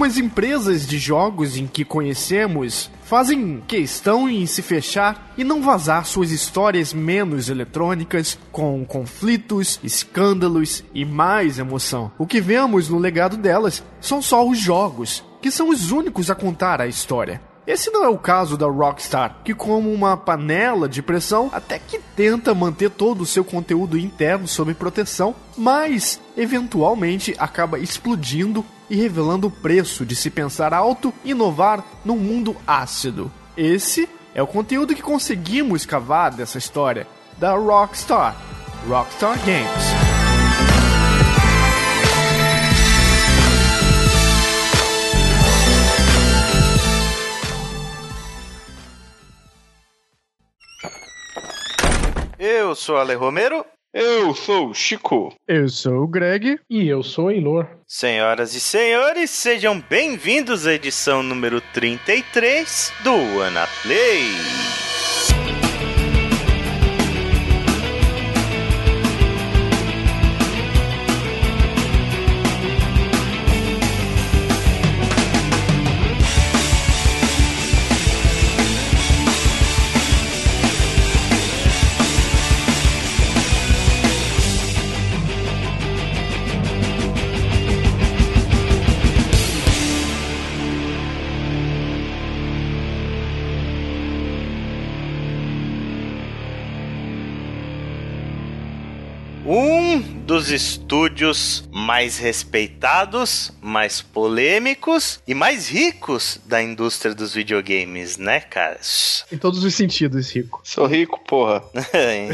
Algumas empresas de jogos em que conhecemos fazem questão em se fechar e não vazar suas histórias menos eletrônicas, com conflitos, escândalos e mais emoção. O que vemos no legado delas são só os jogos, que são os únicos a contar a história. Esse não é o caso da Rockstar, que como uma panela de pressão até que tenta manter todo o seu conteúdo interno sob proteção, mas eventualmente acaba explodindo e revelando o preço de se pensar alto e inovar num mundo ácido. Esse é o conteúdo que conseguimos cavar dessa história da Rockstar, Rockstar Games. Eu sou Ale Romero. Eu sou o Chico. Eu sou o Greg. E eu sou o Eilor. Senhoras e senhores, sejam bem-vindos à edição número 33 do Anaplay. Dos estúdios mais respeitados, mais polêmicos e mais ricos da indústria dos videogames, né, caras? Em todos os sentidos, rico. Sou rico, porra. em,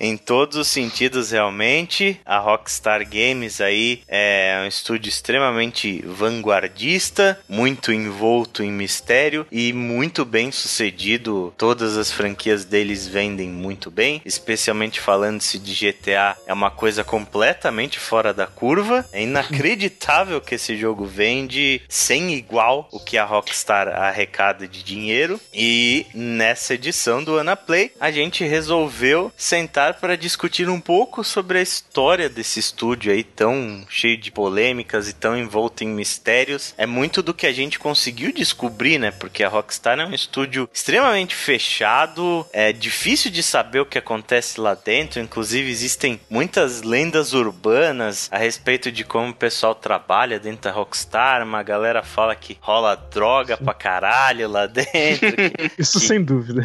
em todos os sentidos, realmente. A Rockstar Games aí é um estúdio extremamente vanguardista, muito envolto em mistério e muito bem sucedido. Todas as franquias deles vendem muito bem, especialmente falando-se de GTA, é uma coisa completamente fora da curva. É inacreditável que esse jogo vende sem igual o que a Rockstar arrecada de dinheiro. E nessa edição do Anaplay, a gente resolveu sentar para discutir um pouco sobre a história desse estúdio aí tão cheio de polêmicas e tão envolto em mistérios. É muito do que a gente conseguiu descobrir, né? Porque a Rockstar é um estúdio extremamente fechado, é difícil de saber o que acontece lá dentro. Inclusive, existem muitas lendas urbanas a respeito de como o pessoal trabalha dentro da Rockstar. Uma galera fala que rola droga pra caralho lá dentro. Que, Isso que... sem dúvida.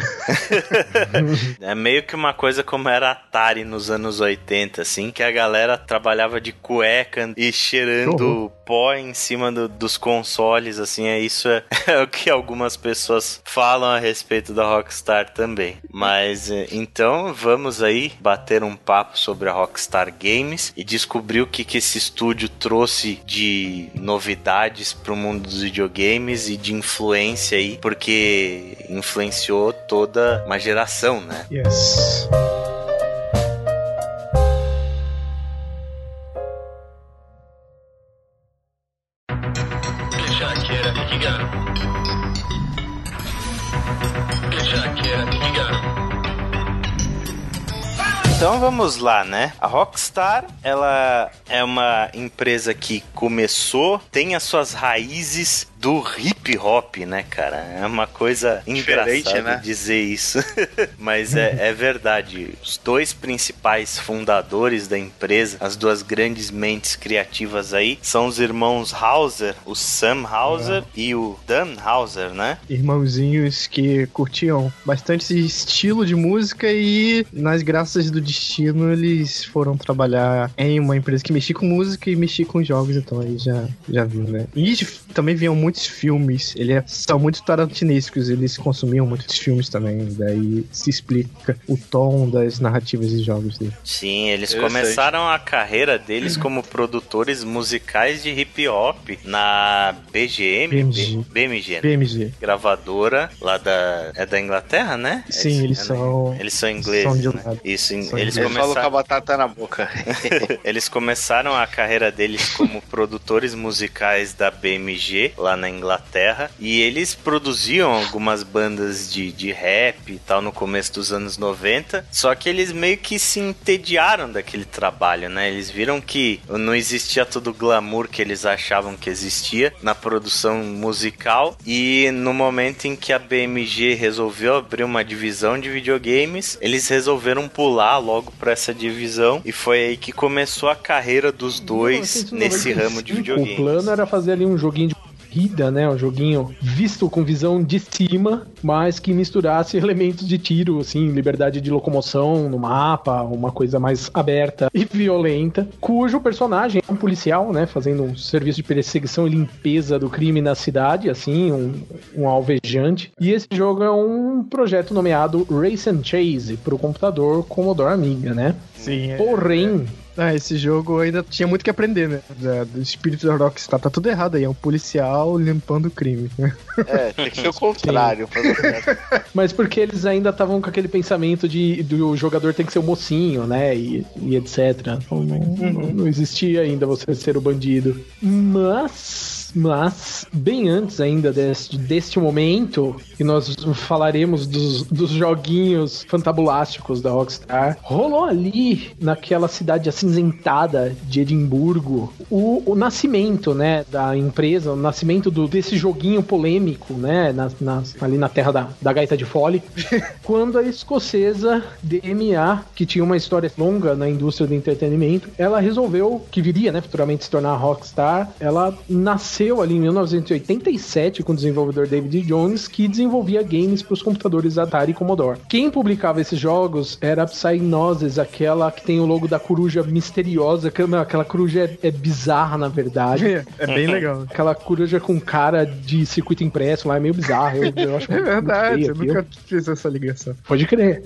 é meio que uma coisa como era Atari nos anos 80, assim, que a galera trabalhava de cueca e cheirando pó em cima do, dos consoles, assim, é isso é, é, o que algumas pessoas falam a respeito da Rockstar também. Mas eh, então vamos aí bater um papo sobre a Rockstar Games e descobrir o que, que esse estúdio trouxe de novidades para o mundo dos videogames e de influência aí, porque influenciou toda uma geração, né? Yes. Então vamos lá, né? A Rockstar, ela é uma empresa que começou, tem as suas raízes do hip hop, né, cara? É uma coisa engraçada né? dizer isso, mas é, é, verdade. Os dois principais fundadores da empresa, as duas grandes mentes criativas aí, são os irmãos Hauser, o Sam Hauser é. e o Dan Hauser, né? Irmãozinhos que curtiam bastante esse estilo de música e, nas graças do destino, eles foram trabalhar em uma empresa que mexia com música e mexia com jogos, então aí já, já viu, né? E também vinham muito muitos filmes, eles é, são muito tarantinescos, eles consumiam muitos filmes também, daí se explica o tom das narrativas e jogos dele. Sim, eles começaram a carreira deles como produtores musicais de hip hop na BGM, BMG, BMG, né? BMG. gravadora lá da é da Inglaterra, né? Sim, eles, é, são eles são ingleses, são né? Isso, são Eles Ele falou com a começaram, batata na boca. eles começaram a carreira deles como produtores musicais da BMG lá na Inglaterra e eles produziam algumas bandas de, de rap e tal no começo dos anos 90. Só que eles meio que se entediaram daquele trabalho, né? Eles viram que não existia todo o glamour que eles achavam que existia na produção musical e no momento em que a BMG resolveu abrir uma divisão de videogames, eles resolveram pular logo pra essa divisão e foi aí que começou a carreira dos dois nesse ramo de O videogames. plano era fazer ali um joguinho de corrida, né? Um joguinho visto com visão de cima, mas que misturasse elementos de tiro, assim, liberdade de locomoção no mapa, uma coisa mais aberta e violenta, cujo personagem é um policial, né? Fazendo um serviço de perseguição e limpeza do crime na cidade, assim, um, um alvejante. E esse jogo é um projeto nomeado Race and Chase para o computador Commodore Amiga, né? Sim, é. Ah, esse jogo ainda tinha muito que aprender, né? Da- do espírito da Rockstar. Tá tudo errado aí. É um policial limpando o crime. É, tem que ser o contrário. Mas porque eles ainda estavam com aquele pensamento de do jogador tem que ser o mocinho, né? E, e etc. Então, não, não, não existia ainda você ser o bandido. Mas, mas, bem antes ainda deste, deste momento, que nós falaremos dos, dos joguinhos fantabulásticos da Rockstar, rolou ali, naquela cidade acinzentada de Edimburgo, o, o nascimento, né, da empresa, o nascimento do, desse joguinho polêmico, né, na, na- ali na terra da, da gaita de fole, quando a escocesa DMA, que tinha uma história longa na indústria do entretenimento, ela resolveu, que viria, né, futuramente se tornar a Rockstar, ela nasceu ali em 1987 com o desenvolvedor David Jones, que desenvolvia games para os computadores Atari e Commodore. Quem publicava esses jogos era a Psygnosis, aquela que tem o logo da coruja misteriosa, que, não, aquela coruja é, é bizarra, na verdade. É bem legal. Aquela coruja com cara de circuito impresso lá é meio bizarro. Eu, eu acho É verdade, eu nunca fiz essa ligação. Pode crer.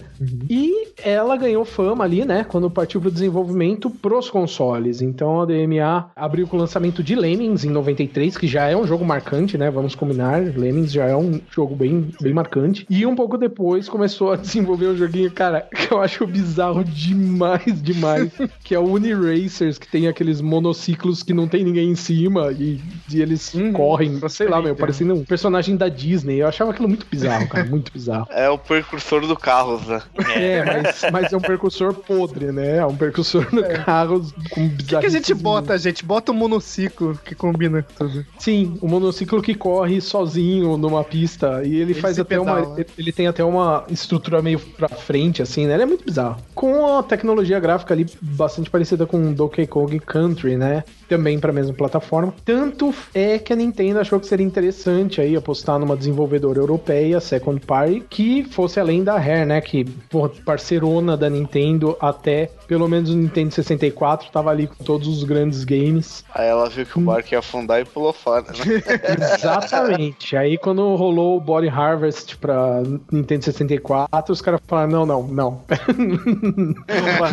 E ela ganhou fama ali, né? Quando partiu pro desenvolvimento pros consoles. Então a DMA abriu com o lançamento de Lemmings em 93, que já é um jogo marcante, né? Vamos combinar. Lemmings já é um jogo bem, bem marcante. E um pouco depois começou a desenvolver um joguinho, cara, que eu acho bizarro demais, demais. que é o Uniracers, que tem aqueles monociclos que não tem ninguém em cima e, e eles Hum, correm, pra sei lá, meu, Nintendo. parecendo um personagem da Disney. Eu achava aquilo muito bizarro, cara, muito bizarro. É o precursor do Carros, né? É, mas, mas é um percussor podre, né? É um percussor no carro com O que, que a gente bota, gente? Bota um monociclo que combina com Sim, o monociclo que corre sozinho numa pista e ele, Ele faz até uma. pedala. Ele tem até uma estrutura meio pra frente, assim, né? Ele é muito bizarro. Com a tecnologia gráfica ali bastante parecida com Donkey Kong Country, né? Também pra mesma plataforma. Tanto é que a Nintendo achou que seria interessante aí apostar numa desenvolvedora europeia, Second Party, que fosse além da Rare, né? Que, porra, parceirona da Nintendo até pelo menos o Nintendo 64, tava ali com todos os grandes games. Aí ela viu que o barco ia afundar e pulou fora, né? Exatamente. Aí quando rolou o Body Harvest pra Nintendo 64, os caras falaram: não, não, não.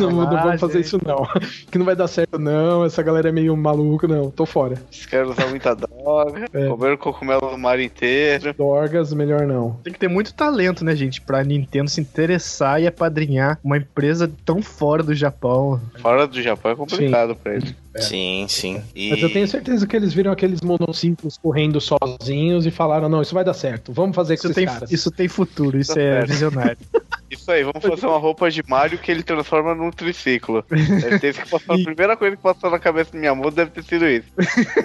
não, não rolar, vamos fazer isso, não. Que não vai dar certo, não. Essa galera é meio maluca, não. Tô fora. Os caras usam muita droga, É. comeram cogumelo no mar inteiro. Dorgas, melhor não. Tem que ter muito talento, né, gente? Pra Nintendo se interessar e apadrinhar uma empresa tão fora do Japão. Fora do Japão é complicado pra eles. Sim, sim. E... Mas eu tenho certeza que eles viram aqueles monociclos correndo sozinhos e falaram: não, isso vai dar certo. Vamos fazer com Isso esses tem, caras. isso tem futuro, isso Tá é certo. visionário. Isso aí, vamos fazer uma roupa de Mario que ele transforma num triciclo. Deve ter que a primeira coisa que passou na cabeça do Miyamoto deve ter sido isso.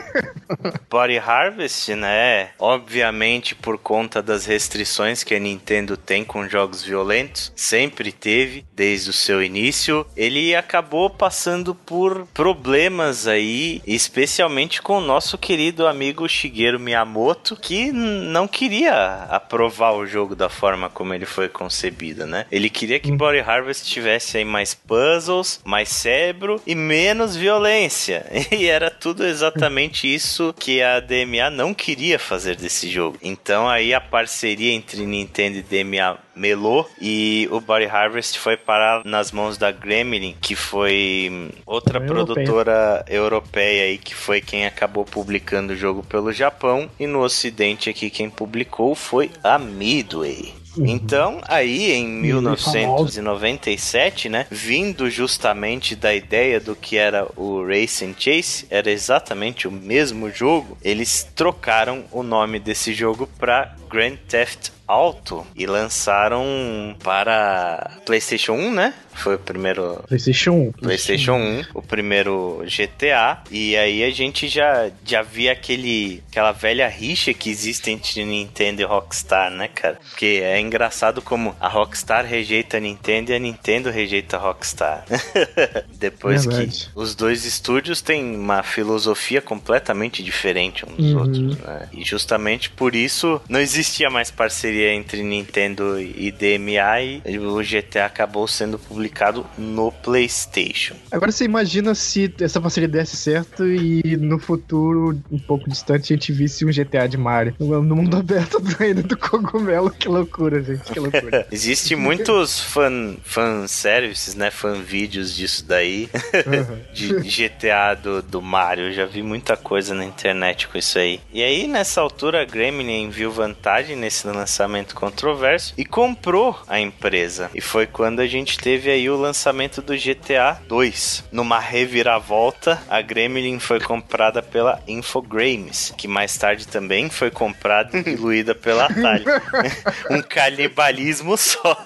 Body Harvest, né? Obviamente por conta das restrições que a Nintendo tem com jogos violentos, sempre teve desde o seu início. Ele acabou passando por problemas aí, especialmente com o nosso querido amigo Shigeru Miyamoto, que não queria aprovar o jogo da forma como ele foi concebido, né? Ele queria que Body Harvest tivesse aí mais puzzles, mais cérebro e menos violência. E era tudo exatamente isso que a DMA não queria fazer desse jogo. Então aí a parceria entre Nintendo e DMA melou e o Body Harvest foi parar nas mãos da Gremlin, que foi hum, outra Europeia. produtora europeia aí que foi quem acabou publicando o jogo pelo Japão e no ocidente aqui quem publicou foi a Midway. Então, aí em Uhum. 1997, né, vindo justamente da ideia do que era o Race and Chase, era exatamente o mesmo jogo, eles trocaram o nome desse jogo para Grand Theft Auto e lançaram para PlayStation 1, né? Foi o primeiro PlayStation 1. PlayStation 1, o primeiro GTA, e aí a gente já, já via aquele, aquela velha rixa que existe entre Nintendo e Rockstar, né, cara? Porque é engraçado como a Rockstar rejeita a Nintendo e a Nintendo rejeita a Rockstar. Depois Verdade. que os dois estúdios têm uma filosofia completamente diferente uns dos Uhum. outros, né? E justamente por isso não existia mais parceria entre Nintendo e DMA e o GTA acabou sendo publicado no PlayStation. Agora você imagina se essa parceria desse certo e no futuro, um pouco distante, a gente visse um GTA de Mario. No mundo aberto do reino do cogumelo. Que loucura, gente. Que loucura. Existe muitos fan, fan services, né? Fan vídeos disso daí. Uhum. de GTA do, do Mario. Eu já vi muita coisa na internet com isso aí. E aí, nessa altura, a Gremlin viu vantagem nesse lançamento controverso e comprou a empresa. E foi quando a gente teve aí o lançamento do GTA 2. Numa reviravolta, a Gremlin foi comprada pela Infogrames, que mais tarde também foi comprada e diluída pela Atari. um canibalismo só.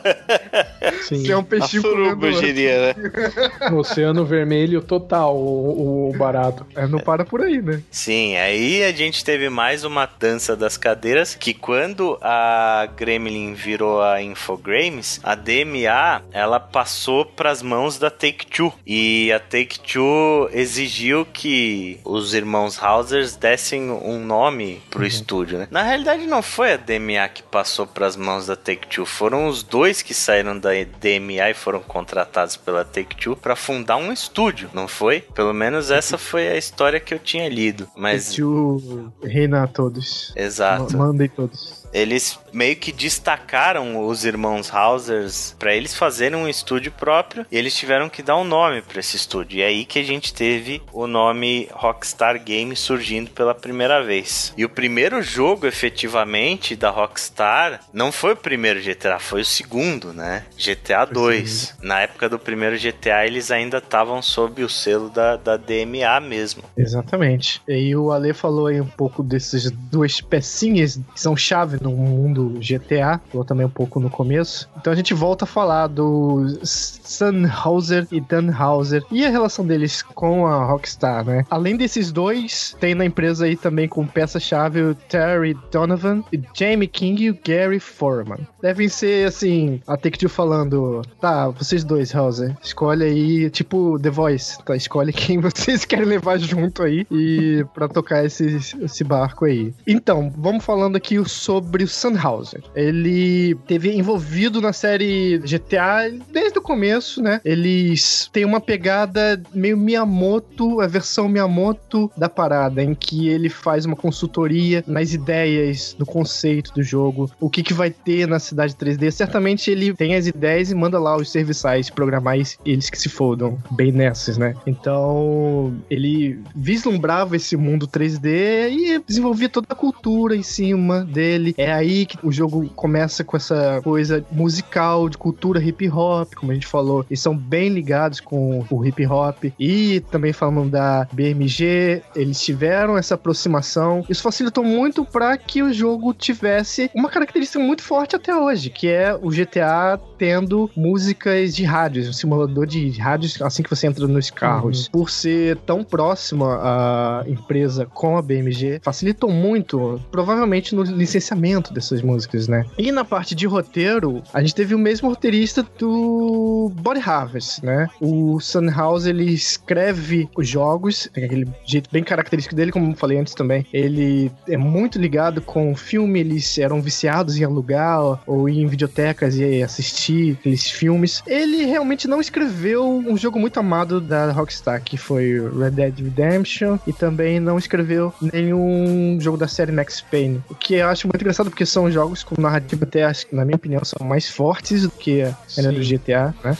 Sim. Você é um A peixinho suruba, eu comendo- diria, né? Oceano Vermelho total, o, o barato. É, não para por aí, né? Sim, aí a gente teve mais uma dança das cadeiras que quando a Gremlin virou a Infogrames, a DMA ela passou para as mãos da Take-Two e a Take-Two exigiu que os irmãos Hausers dessem um nome pro estúdio, né? Na realidade não foi a DMA que passou para as mãos da Take-Two, foram os dois que saíram da DMA e foram contratados pela Take-Two para fundar um estúdio, não foi? Pelo menos essa foi a história que eu tinha lido, mas Tio reina a todos. exato. Ma- Manda em todos. Eles meio que destacaram os irmãos Hausers para eles fazerem um estúdio próprio e eles tiveram que dar um nome para esse estúdio. E é aí que a gente teve o nome Rockstar Games surgindo pela primeira vez. E o primeiro jogo efetivamente da Rockstar não foi o primeiro GTA, foi o segundo, né? GTA 2. Na época do primeiro GTA eles ainda estavam sob o selo da, da DMA mesmo. Exatamente. E o Ale falou aí um pouco dessas duas pecinhas que são chave no mundo GTA, falou também um pouco no começo. Então a gente volta a falar do Sunhauser e Danhauser e a relação deles com a Rockstar, né? Além desses dois, tem na empresa aí também com peça-chave o Terry Donovan, o Jamie King e o Gary Foreman. Devem ser, assim, a Take-Two falando, tá, vocês dois, Hauser, escolhe aí, tipo The Voice, tá? Escolhe quem vocês querem levar junto aí e pra tocar esse, esse barco aí. Então, vamos falando aqui sobre o Sunhauser. Ele teve envolvido na série GTA desde o começo, né? Eles têm uma pegada meio Miyamoto, a versão Miyamoto da parada, em que ele faz uma consultoria nas ideias, no conceito do jogo, o que, que vai ter na cidade 3D. Certamente ele tem as ideias e manda lá os serviçais programar eles que se fodam bem nessas, né? Então, ele vislumbrava esse mundo 3D e desenvolvia toda a cultura em cima dele. É aí que o jogo começa com essa coisa musical, de cultura hip hop, como a gente falou. Eles são bem ligados com o hip hop. E também falando da BMG, eles tiveram essa aproximação. Isso facilitou muito para que o jogo tivesse uma característica muito forte até hoje, que é o GTA tendo músicas de rádios, um simulador de rádios assim que você entra nos carros. Por ser tão próxima a empresa com a BMG, facilitou muito, provavelmente no licenciamento dessas músicas, né? E na parte de roteiro, a gente teve o mesmo roteirista do Body Harvest, né? O Sunhouse, ele escreve os jogos, tem aquele jeito bem característico dele, como eu falei antes também. Ele é muito ligado com o filme, eles eram viciados em alugar ou ir em videotecas e assistir aqueles filmes. Ele realmente não escreveu um jogo muito amado da Rockstar, que foi Red Dead Redemption, e também não escreveu nenhum jogo da série Max Payne. O que eu acho muito engraçado, porque são jogos com narrativa até, na minha opinião, são mais fortes do que a era do GTA, né?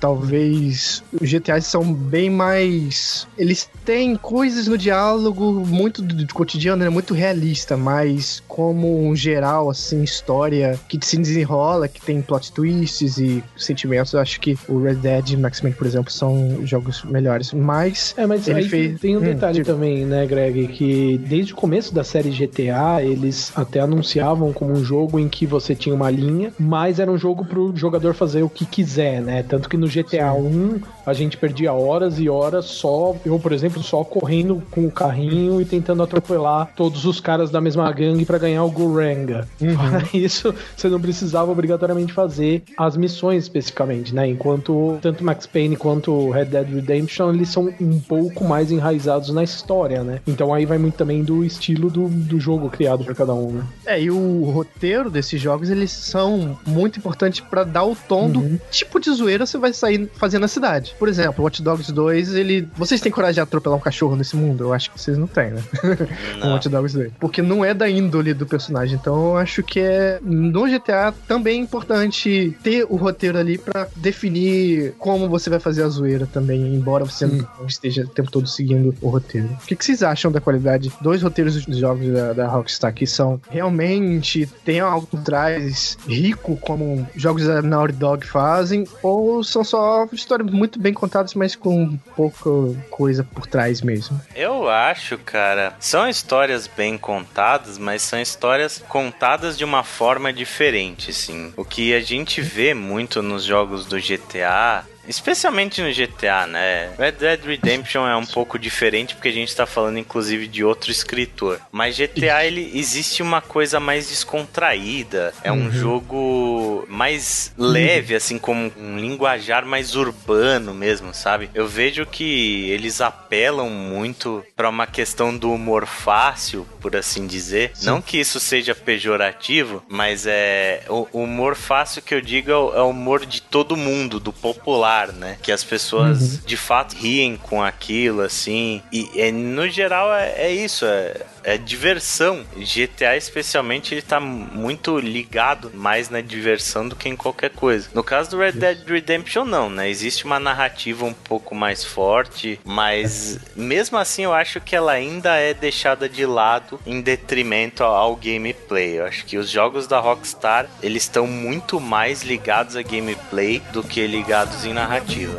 Talvez os GTAs são bem mais. Eles têm coisas no diálogo muito do, cotidiano, né? Muito realista, mas como um geral, assim, história que se desenrola, que tem plot twists e sentimentos, eu acho que o Red Dead e Max Payne, por exemplo, são jogos melhores. Mas, É, mas Ele fez- tem um Hum, detalhe diga. também, né, Greg? Que desde o começo da série GTA, eles até anunciavam como um jogo em que você tinha uma linha, mas era um jogo pro jogador fazer o que quiser, né? Tanto que no GTA 1 a gente perdia horas e horas só, eu, por exemplo, só correndo com o carrinho e tentando atropelar todos os caras da mesma gangue pra ganhar o Guranga. Para isso, você não precisava obrigatoriamente fazer as missões especificamente, né? Enquanto tanto Max Payne quanto Red Dead Redemption, eles são um pouco mais enraizados na história, né? Então aí vai muito também do estilo do, do jogo criado por cada um, né? É, e o roteiro desses jogos, eles são muito importantes pra dar o tom do tipo de zoeira você vai sair fazendo na cidade. Por exemplo, Watch Dogs 2, ele... Vocês têm coragem de atropelar um cachorro nesse mundo? Eu acho que vocês não têm, né? Com Não. Watch Dogs 2. Porque não é da índole do personagem. Então eu acho que é no GTA também é importante ter o roteiro ali pra definir como você vai fazer a zoeira também, embora você não esteja o tempo todo seguindo o roteiro. O que, que vocês acham da qualidade dos roteiros dos jogos da, da Rockstar que são realmente tem algo por trás rico como jogos da Naughty Dog fazem ou são só histórias muito bem contadas, mas com pouca coisa por trás mesmo? Eu acho, cara, são histórias bem contadas, mas são histórias contadas de uma forma diferente, sim. O que a gente vê muito nos jogos do GTA, especialmente no GTA, né? Red Dead Redemption é um pouco diferente porque a gente tá falando inclusive de outro escritor. Mas GTA ele existe uma coisa mais descontraída, é um jogo mais leve assim como um linguajar mais urbano mesmo, sabe? Eu vejo que eles apelam muito pra uma questão do humor fácil, por assim dizer. Não que isso seja pejorativo, mas é o humor fácil que eu digo é o, é o humor de todo mundo, do popular, né? Que as pessoas de fato riem com aquilo, assim. E, é, no geral é, é isso, é, é diversão. GTA especialmente ele tá muito ligado mais na diversão do que em qualquer coisa. No caso do Red Dead Redemption não, né? Existe uma narrativa um pouco mais forte, mas mesmo assim eu acho que ela ainda é deixada de lado em detrimento ao, gameplay. Eu acho que os jogos da Rockstar, eles estão muito mais ligados a gameplay do que ligados em narrativa.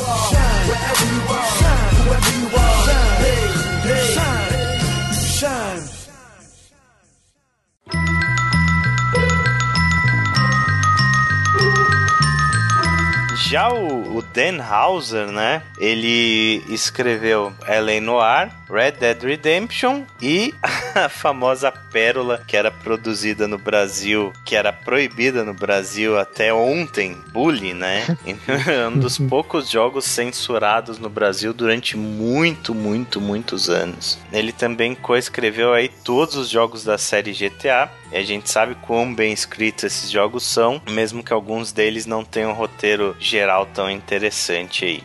Já o, o Dan Hauser, né? Ele escreveu L.A. Noir, Red Dead Redemption e a famosa pérola que era produzida no Brasil, que era proibida no Brasil até ontem, Bully, né? um dos poucos jogos censurados no Brasil durante muito, muito, muitos anos. Ele também coescreveu aí todos os jogos da série GTA. E a gente sabe quão bem escritos esses jogos são, mesmo que alguns deles não tenham um roteiro geral tão interessante aí.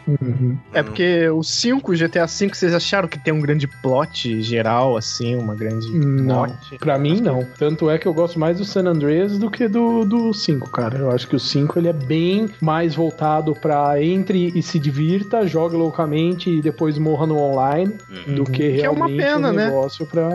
É porque o 5, GTA V, vocês acharam que tem um grande plot geral, assim, uma grande Não, plot? pra mim não. Tanto é que eu gosto mais do San Andreas do que do, do 5, cara. Eu acho que o 5 ele é bem mais voltado pra entre e se divirta, jogue loucamente e depois morra no online, do que Que é uma realmente pena, um né? negócio pra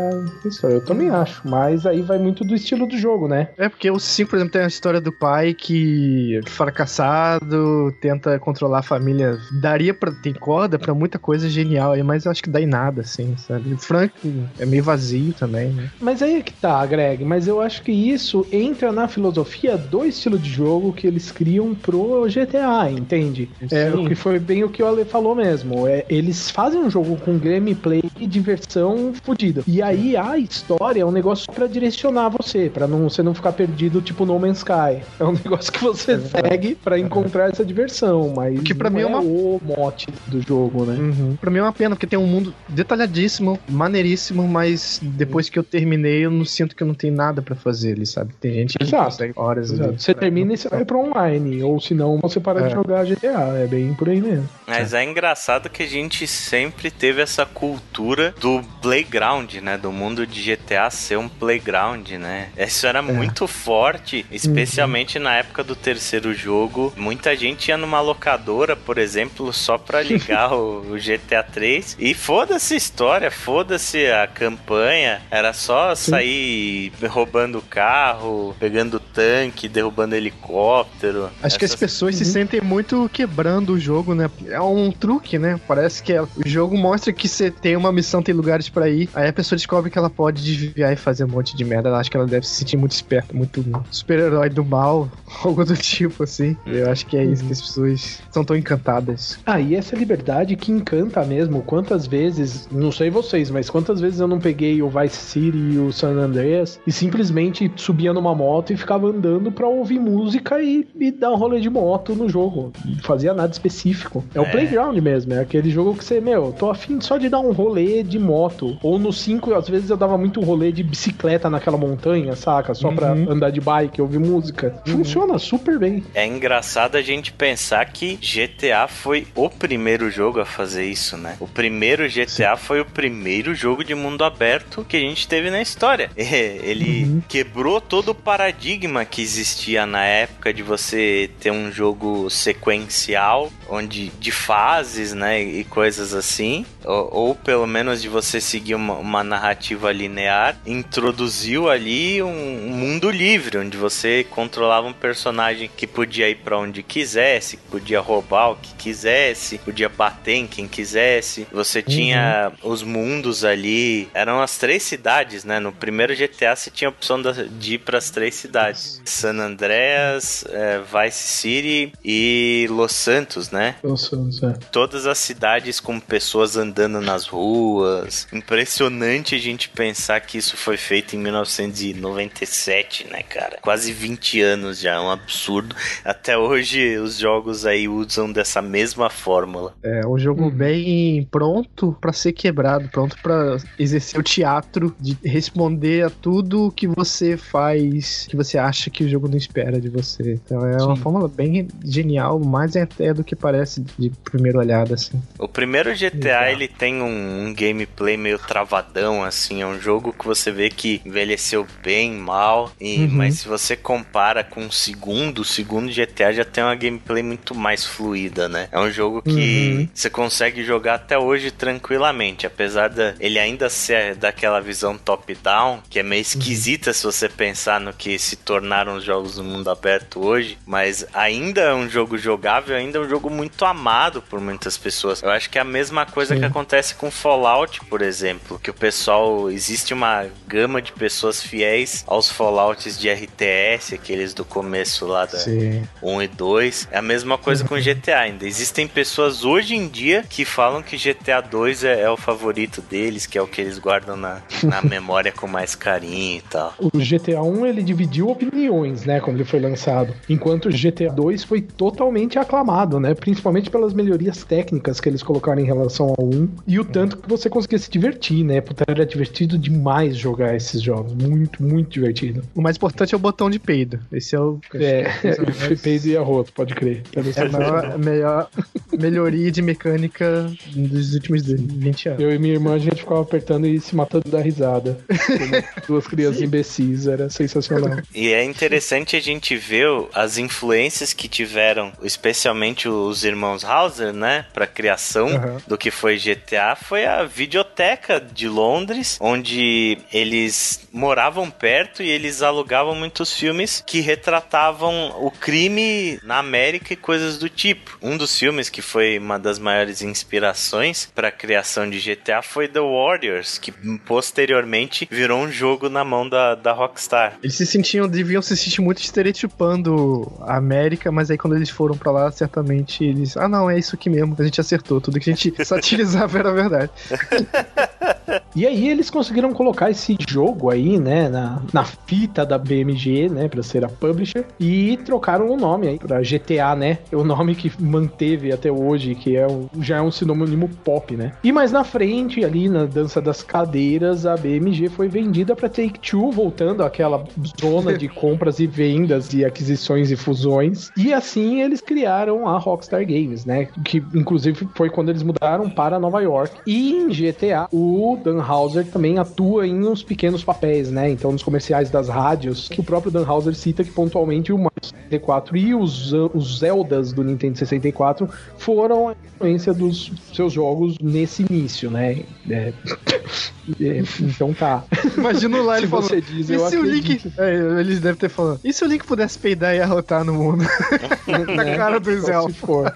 história. Eu também acho, mas aí vai muito do estilo do jogo, né? É porque o 5, por exemplo, tem a história do pai que fracassado, tenta controlar a família. Daria pra. Tem corda pra muita coisa genial aí, mas eu acho que dá em nada, assim, sabe? O Frank é meio vazio também, né? Mas aí é que tá, Greg. Mas eu acho que isso entra na filosofia do estilo de jogo que eles criam pro GTA, entende? É Sim. o que foi bem o que o Ale falou mesmo. É, eles fazem um jogo com gameplay e diversão fodida. E aí a história é um negócio pra direcionar você, pra não, você não ficar perdido tipo No Man's Sky. É um negócio que você segue pra encontrar essa diversão, mas Que não mim é uma- o mote do jogo, né? Uhum. Pra mim é uma pena, porque tem um mundo detalhadíssimo, maneiríssimo, mas depois que eu terminei, eu não sinto que eu não tenho nada pra fazer ali, sabe? Tem gente que Exato. consegue horas ali. Exato. Você pra- termina e você vai pro online, ou senão você para É. de jogar GTA. É bem por aí mesmo. Mas é engraçado que a gente sempre teve essa cultura do playground, né? Do mundo de GTA ser um playground, né? Isso era muito forte, especialmente na época do terceiro jogo. Muita gente ia numa locadora, por exemplo, só pra ligar o, o GTA 3. E foda-se história, foda-se a campanha. Era só sair roubando carro, pegando tanque, derrubando helicóptero. Acho que as Essas- pessoas se sentem muito quebrando o jogo, né? É um truque, né? Parece que é- o jogo mostra que você tem uma missão, tem lugares pra ir. Aí a pessoa descobre que ela pode desviar e fazer um monte de merda. Ela acha que ela deve se sentir muito esperta, muito super-herói do mal, algo do tipo, assim. Eu acho que é isso que as pessoas são tão encantadas. Ah, e essa liberdade que encanta mesmo. Quantas vezes, não sei vocês, mas quantas vezes eu não peguei o Vice City e o San Andreas e simplesmente subia numa moto e ficava andando pra ouvir música e, e dar um rolê de moto no jogo. Não fazia nada específico. É, o É. playground mesmo, é aquele jogo que você, meu, tô afim só de dar um rolê de moto. Ou no 5, às vezes eu dava muito rolê de bicicleta naquela montanha, saca? Só pra Uhum. andar de bike, ouvir música. Funciona super bem. É engraçado a gente pensar que GTA foi o primeiro jogo a fazer isso, né? O primeiro GTA foi o primeiro jogo de mundo aberto que a gente teve na história. Ele quebrou todo o paradigma que existia na época de você ter um jogo sequencial, onde de fases, né, e coisas assim, ou, ou pelo menos de você seguir uma, uma narrativa linear, introduziu ali um, um mundo livre, onde você controlava um personagem que podia ir pra onde quisesse, podia roubar o que quisesse, podia bater em quem quisesse. Você tinha os mundos ali, eram as três cidades, né? No primeiro GTA você tinha a opção de ir pras três cidades: San Andreas, eh, Vice City e Los Santos, né? Nossa, nossa. todas as cidades com pessoas andando nas ruas. Impressionante a gente pensar que isso foi feito em 1997, né, cara? Quase 20 anos já, é um absurdo. Até hoje os jogos aí usam dessa mesma fórmula. É um jogo bem pronto pra ser quebrado, pronto pra exercer o teatro de responder a tudo que você faz, que você acha que o jogo não espera de você. Então é uma Sim. fórmula bem genial, mais até do que parece de primeira olhada, assim. O primeiro GTA ele tem um, um gameplay meio travadão, assim, é um jogo que você vê que envelheceu bem mal, e, Uhum. mas se você compara com o segundo, o segundo GTA já tem uma gameplay muito mais fluida, né? É um jogo que Uhum. você consegue jogar até hoje tranquilamente, apesar da ele ainda ser daquela visão top-down, que é meio esquisita se você pensar no que se tornaram os jogos do mundo aberto hoje, mas ainda é um jogo jogável, ainda é um jogo muito amado por muitas pessoas. Eu acho que é a mesma coisa Sim. que acontece com Fallout, por exemplo, que o pessoal existe uma gama de pessoas fiéis aos Fallouts de RTS, aqueles do começo lá da Sim. 1 e 2. É a mesma coisa com GTA ainda. Existem pessoas hoje em dia que falam que GTA 2 é, é o favorito deles, que é o que eles guardam na, na memória com mais carinho e tal. O GTA 1 ele dividiu opiniões, né, quando ele foi lançado, enquanto o GTA 2 foi totalmente aclamado, né, principalmente pelas melhorias técnicas que eles colocaram em relação ao 1 e o tanto que você conseguia se divertir, né, porque era divertido demais jogar esses jogos, muito, muito divertido. O mais importante é o botão de peido. Esse é o. É, foi peido e arroto, pode crer. É a maior, melhor melhoria de mecânica dos últimos 20 anos. Eu e minha irmã, a gente ficava apertando e se matando da risada. Como duas crianças imbecis, era sensacional. E é interessante a gente ver o- as influências que tiveram, especialmente os irmãos Hauser, né, para criação Aham. do que foi GTA, foi a videoteca de Londres, onde eles moravam perto e eles alugavam muitos filmes que retratavam o crime na América e coisas do tipo. Um dos filmes que foi uma das maiores inspirações para a criação de GTA foi The Warriors, que posteriormente virou um jogo na mão da, da Rockstar. Eles se sentiam, deviam se sentir muito estereotipando a América, mas aí quando eles foram pra lá, certamente eles. Ah, não, é isso aqui mesmo, a gente acertou. Tudo que a gente satirizava era verdade. E aí eles conseguiram colocar esse jogo aí, né, na, na fita da BMG, né, pra ser a publisher, e trocaram o nome aí pra GTA, né, é o nome que manteve até hoje, que é um, já é um sinônimo pop, né. E mais na frente, ali na dança das cadeiras, a BMG foi vendida pra Take-Two, voltando àquela zona de compras e vendas e aquisições e fusões, e assim eles criaram a Rockstar Games, né, que inclusive foi quando eles mudaram para Nova York. E em GTA, o Dan Dan Houser também atua em uns pequenos papéis, né? Então, nos comerciais das rádios, que o próprio Dan Houser cita que pontualmente o Mario 64 e os, os Zeldas do Nintendo 64 foram a influência dos seus jogos nesse início, né? É, é, então tá. Imagina lá ele falando. você diz, E eu se o Link. acredito. É, eles devem ter falado. E se o Link pudesse peidar e arrotar no mundo? Na né? cara do Zé. Se for.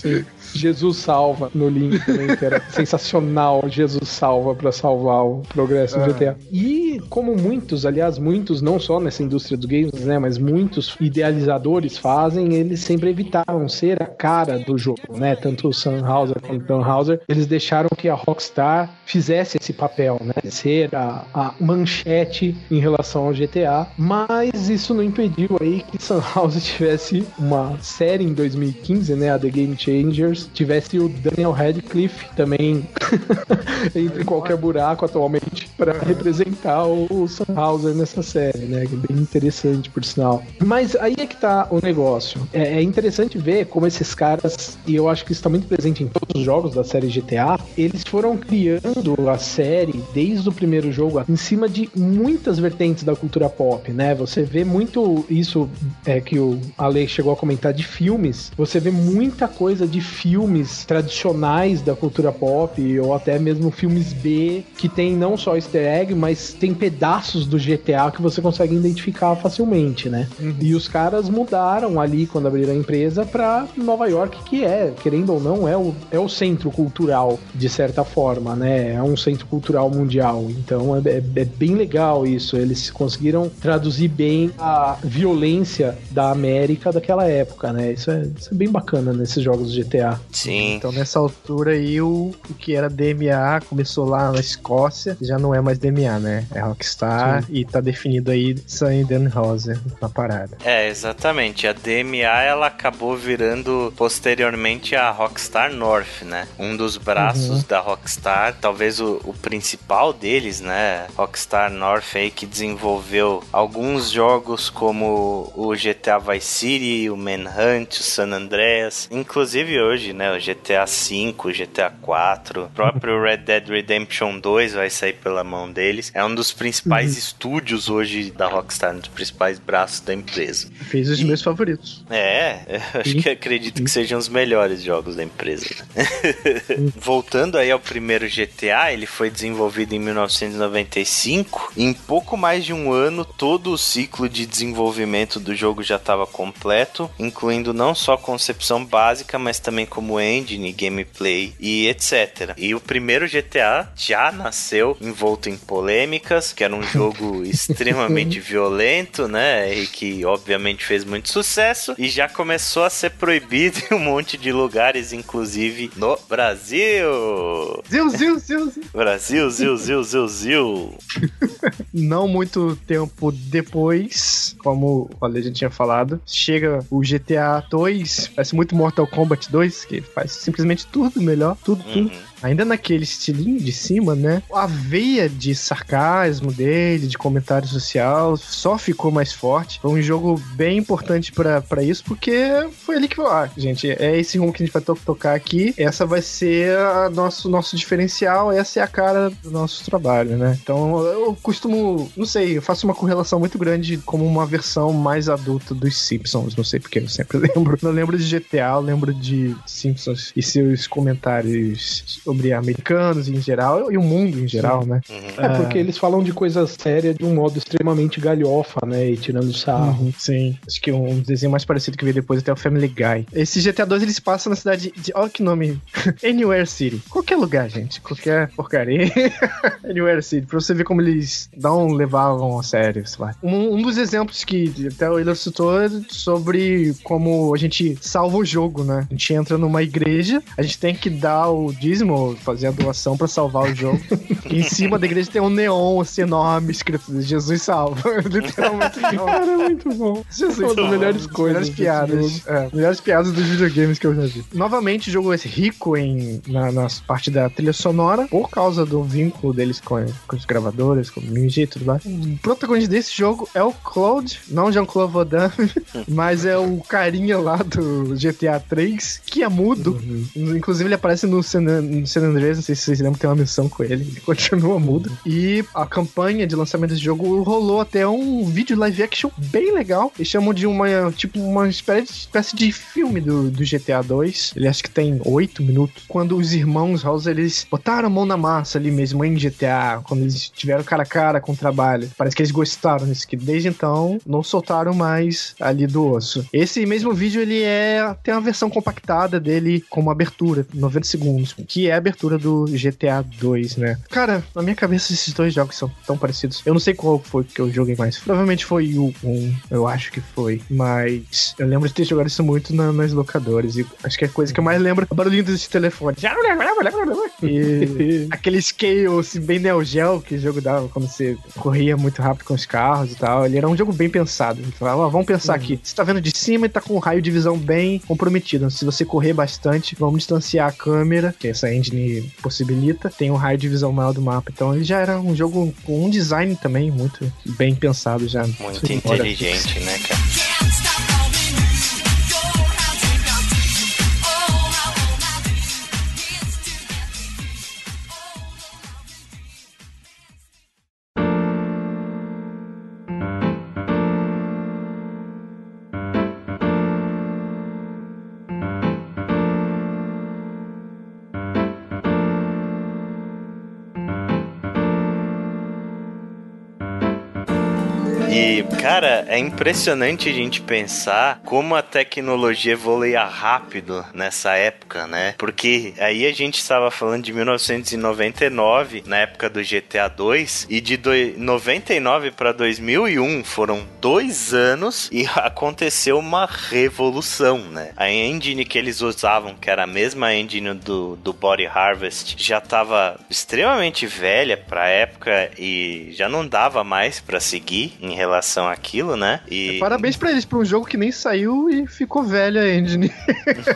Sim. Jesus salva no link também, que era sensacional. Jesus salva pra salvar o progresso do É. GTA. E como muitos, aliás, muitos, não só nessa indústria dos games, né, mas muitos idealizadores fazem, eles sempre evitaram ser a cara do jogo, né? Tanto o Sunhauser quanto o Tannhauser, eles deixaram que a Rockstar fizesse esse papel, né? Ser a, a manchete em relação ao GTA, mas isso não impediu aí que Sunhauser tivesse uma série em 2015, né? A The Game Changers, tivesse o Daniel Radcliffe também entre qualquer buraco atualmente para representar o, o Sunhauser nessa série, né? Que é bem interessante, por sinal. Mas aí é que tá o negócio. É, é interessante ver como esses caras, e eu acho que isso tá muito presente em todos os jogos da série GTA, eles foram criando a série desde o primeiro jogo em cima de muitas vertentes da cultura pop, né? Você vê muito isso é, que o Ale chegou a comentar de filmes. Você vê muita coisa de filmes tradicionais da cultura pop, ou até mesmo filmes B, que tem não só easter egg, mas tem pedaços do GTA que você consegue identificar facilmente, né? E os caras mudaram ali quando abriram a empresa pra Nova York, que é, querendo ou não, é o, é o centro cultural, de certa forma, né? É um centro cultural mundial. Então é, é- é bem legal isso. Eles conseguiram traduzir bem a violência da América daquela época, né? Isso é, isso é bem bacana nesses jogos de GTA. Sim. Então nessa altura aí o, o que era DMA começou lá na Escócia, já não é mais DMA, né? É Rockstar e tá definido aí Sam Rosa na parada. É, exatamente. A DMA ela acabou virando posteriormente a Rockstar North, né? Um dos braços da Rockstar, talvez o, o principal deles, né? Rockstar North aí que desenvolveu alguns jogos como o GTA Vice City, o Manhunt, o San Andreas, inclusive hoje, né? O GTA V, o GTA 4, o próprio Red Dead Redemption 2 vai sair pela mão deles. É um dos principais estúdios hoje da Rockstar, um dos principais braços da empresa. Fez os meus favoritos. É, eu acho que acredito que sejam os melhores jogos da empresa. né? Voltando aí ao primeiro GTA, ele foi desenvolvido em 1995. Em pouco mais de um ano, todo o ciclo de desenvolvimento do jogo já estava completo, incluindo não só a concepção básica, mas também como engine, gameplay e etc. E o primeiro GTA já nasceu envolto em que era um jogo extremamente violento, né? E que obviamente fez muito sucesso e já começou a ser proibido em um monte de lugares, inclusive no Brasil. Ziu, ziu, ziu, ziu. Brasil, zil, zil, zil, zil. Não muito tempo depois, como o Ale já tinha falado, chega o GTA 2, parece muito Mortal Kombat 2, que faz simplesmente tudo melhor, tudo, tudo. Uhum. Ainda naquele estilinho de cima, né? A veia de sarcasmo dele, de comentário social, só ficou mais forte. Foi um jogo bem importante pra pra isso, porque foi ali que falou: ah, gente, é esse rumo que a gente vai to- tocar aqui, essa vai ser a nosso, nosso diferencial, essa é a cara do nosso trabalho, né? Então eu costumo, não sei, eu faço uma correlação muito grande como uma versão mais adulta dos Simpsons, não sei porque eu sempre lembro. Eu lembro de GTA, eu lembro de Simpsons e seus comentários sobre americanos em geral e o mundo em geral, né? Uhum. É porque eles falam de coisas sérias de um modo extremamente galhofa, né? E tirando sarro. Uhum, sim. Acho que um desenho mais parecido que veio depois até o Family Guy. Esse GTA 2 eles passam na cidade de. Olha que nome. Anywhere City. Qualquer lugar, gente. Qualquer porcaria. Anywhere City. Pra você ver como eles não levavam a sério, sei lá. Um, um dos exemplos que até o Willer citou é sobre como a gente salva o jogo, né? A gente entra numa igreja, a gente tem que dar o dízimo, fazer a doação pra salvar o jogo. e em cima da igreja tem um neon assim, enorme escrito Jesus salva. Literalmente. Cara, é muito bom. Jesus, Uma das melhores coisas Melhores piadas. É, melhores piadas dos videogames que eu já vi. Novamente, o jogo é rico em, na, nas parte da trilha sonora, por causa do vínculo deles com, com os gravadores, com o MG e tudo mais. O protagonista desse jogo é o Claude, não Jean-Claude Van Damme, mas é o carinha lá do GTA 3, que é mudo. Inclusive, ele aparece no San, no San Andreas, não sei se vocês lembram, tem uma missão com ele. Ele continua muda. E a campanha de lançamento desse jogo rolou até um vídeo live action bem legal. Eles chamam de uma, tipo, uma espécie de filme do, do GTA 2. Ele acho que tem oito minutos. Quando os irmãos House, eles botaram a mão na massa ali mesmo em GTA, quando eles tiveram cara a cara com o trabalho. Parece que eles gostaram disso, que desde então não soltaram mais ali do osso. Esse mesmo vídeo, ele é, tem uma versão compactada dele como abertura, 90 segundos, que é a abertura do GTA 2, né? Cara, na minha cabeça esses dois jogos são tão parecidos. Eu não sei qual foi que eu joguei mais. Provavelmente foi o 1, eu acho que foi. Mas eu lembro de ter jogado isso muito na, nas locadoras. E acho que é a coisa que eu mais lembro é o barulhinho desse telefone. E aquele scale assim, bem Neo Geo que o jogo dava quando você corria muito rápido com os carros e tal. Ele era um jogo bem pensado. Ele falava, vamos pensar aqui. Você tá vendo de cima e tá com um raio de visão bem comprometido. Se você correr bastante, vamos distanciar a câmera, que essa engine possibilita. Tem um raio de visão maior do mapa. Então ele já era um jogo com um design também muito bem pensado já. Muito inteligente, né, cara? Cara, é impressionante a gente pensar como a tecnologia evoluía rápido nessa época, né? Porque aí a gente estava falando de 1999, na época do GTA 2, e de 99 para 2001 foram dois anos e aconteceu uma revolução, né? A engine que eles usavam, que era a mesma engine do, do Body Harvest, já estava extremamente velha para a época e já não dava mais para seguir em relação a aquilo, né? E... É, parabéns pra eles, pra um jogo que nem saiu e ficou velho a engine.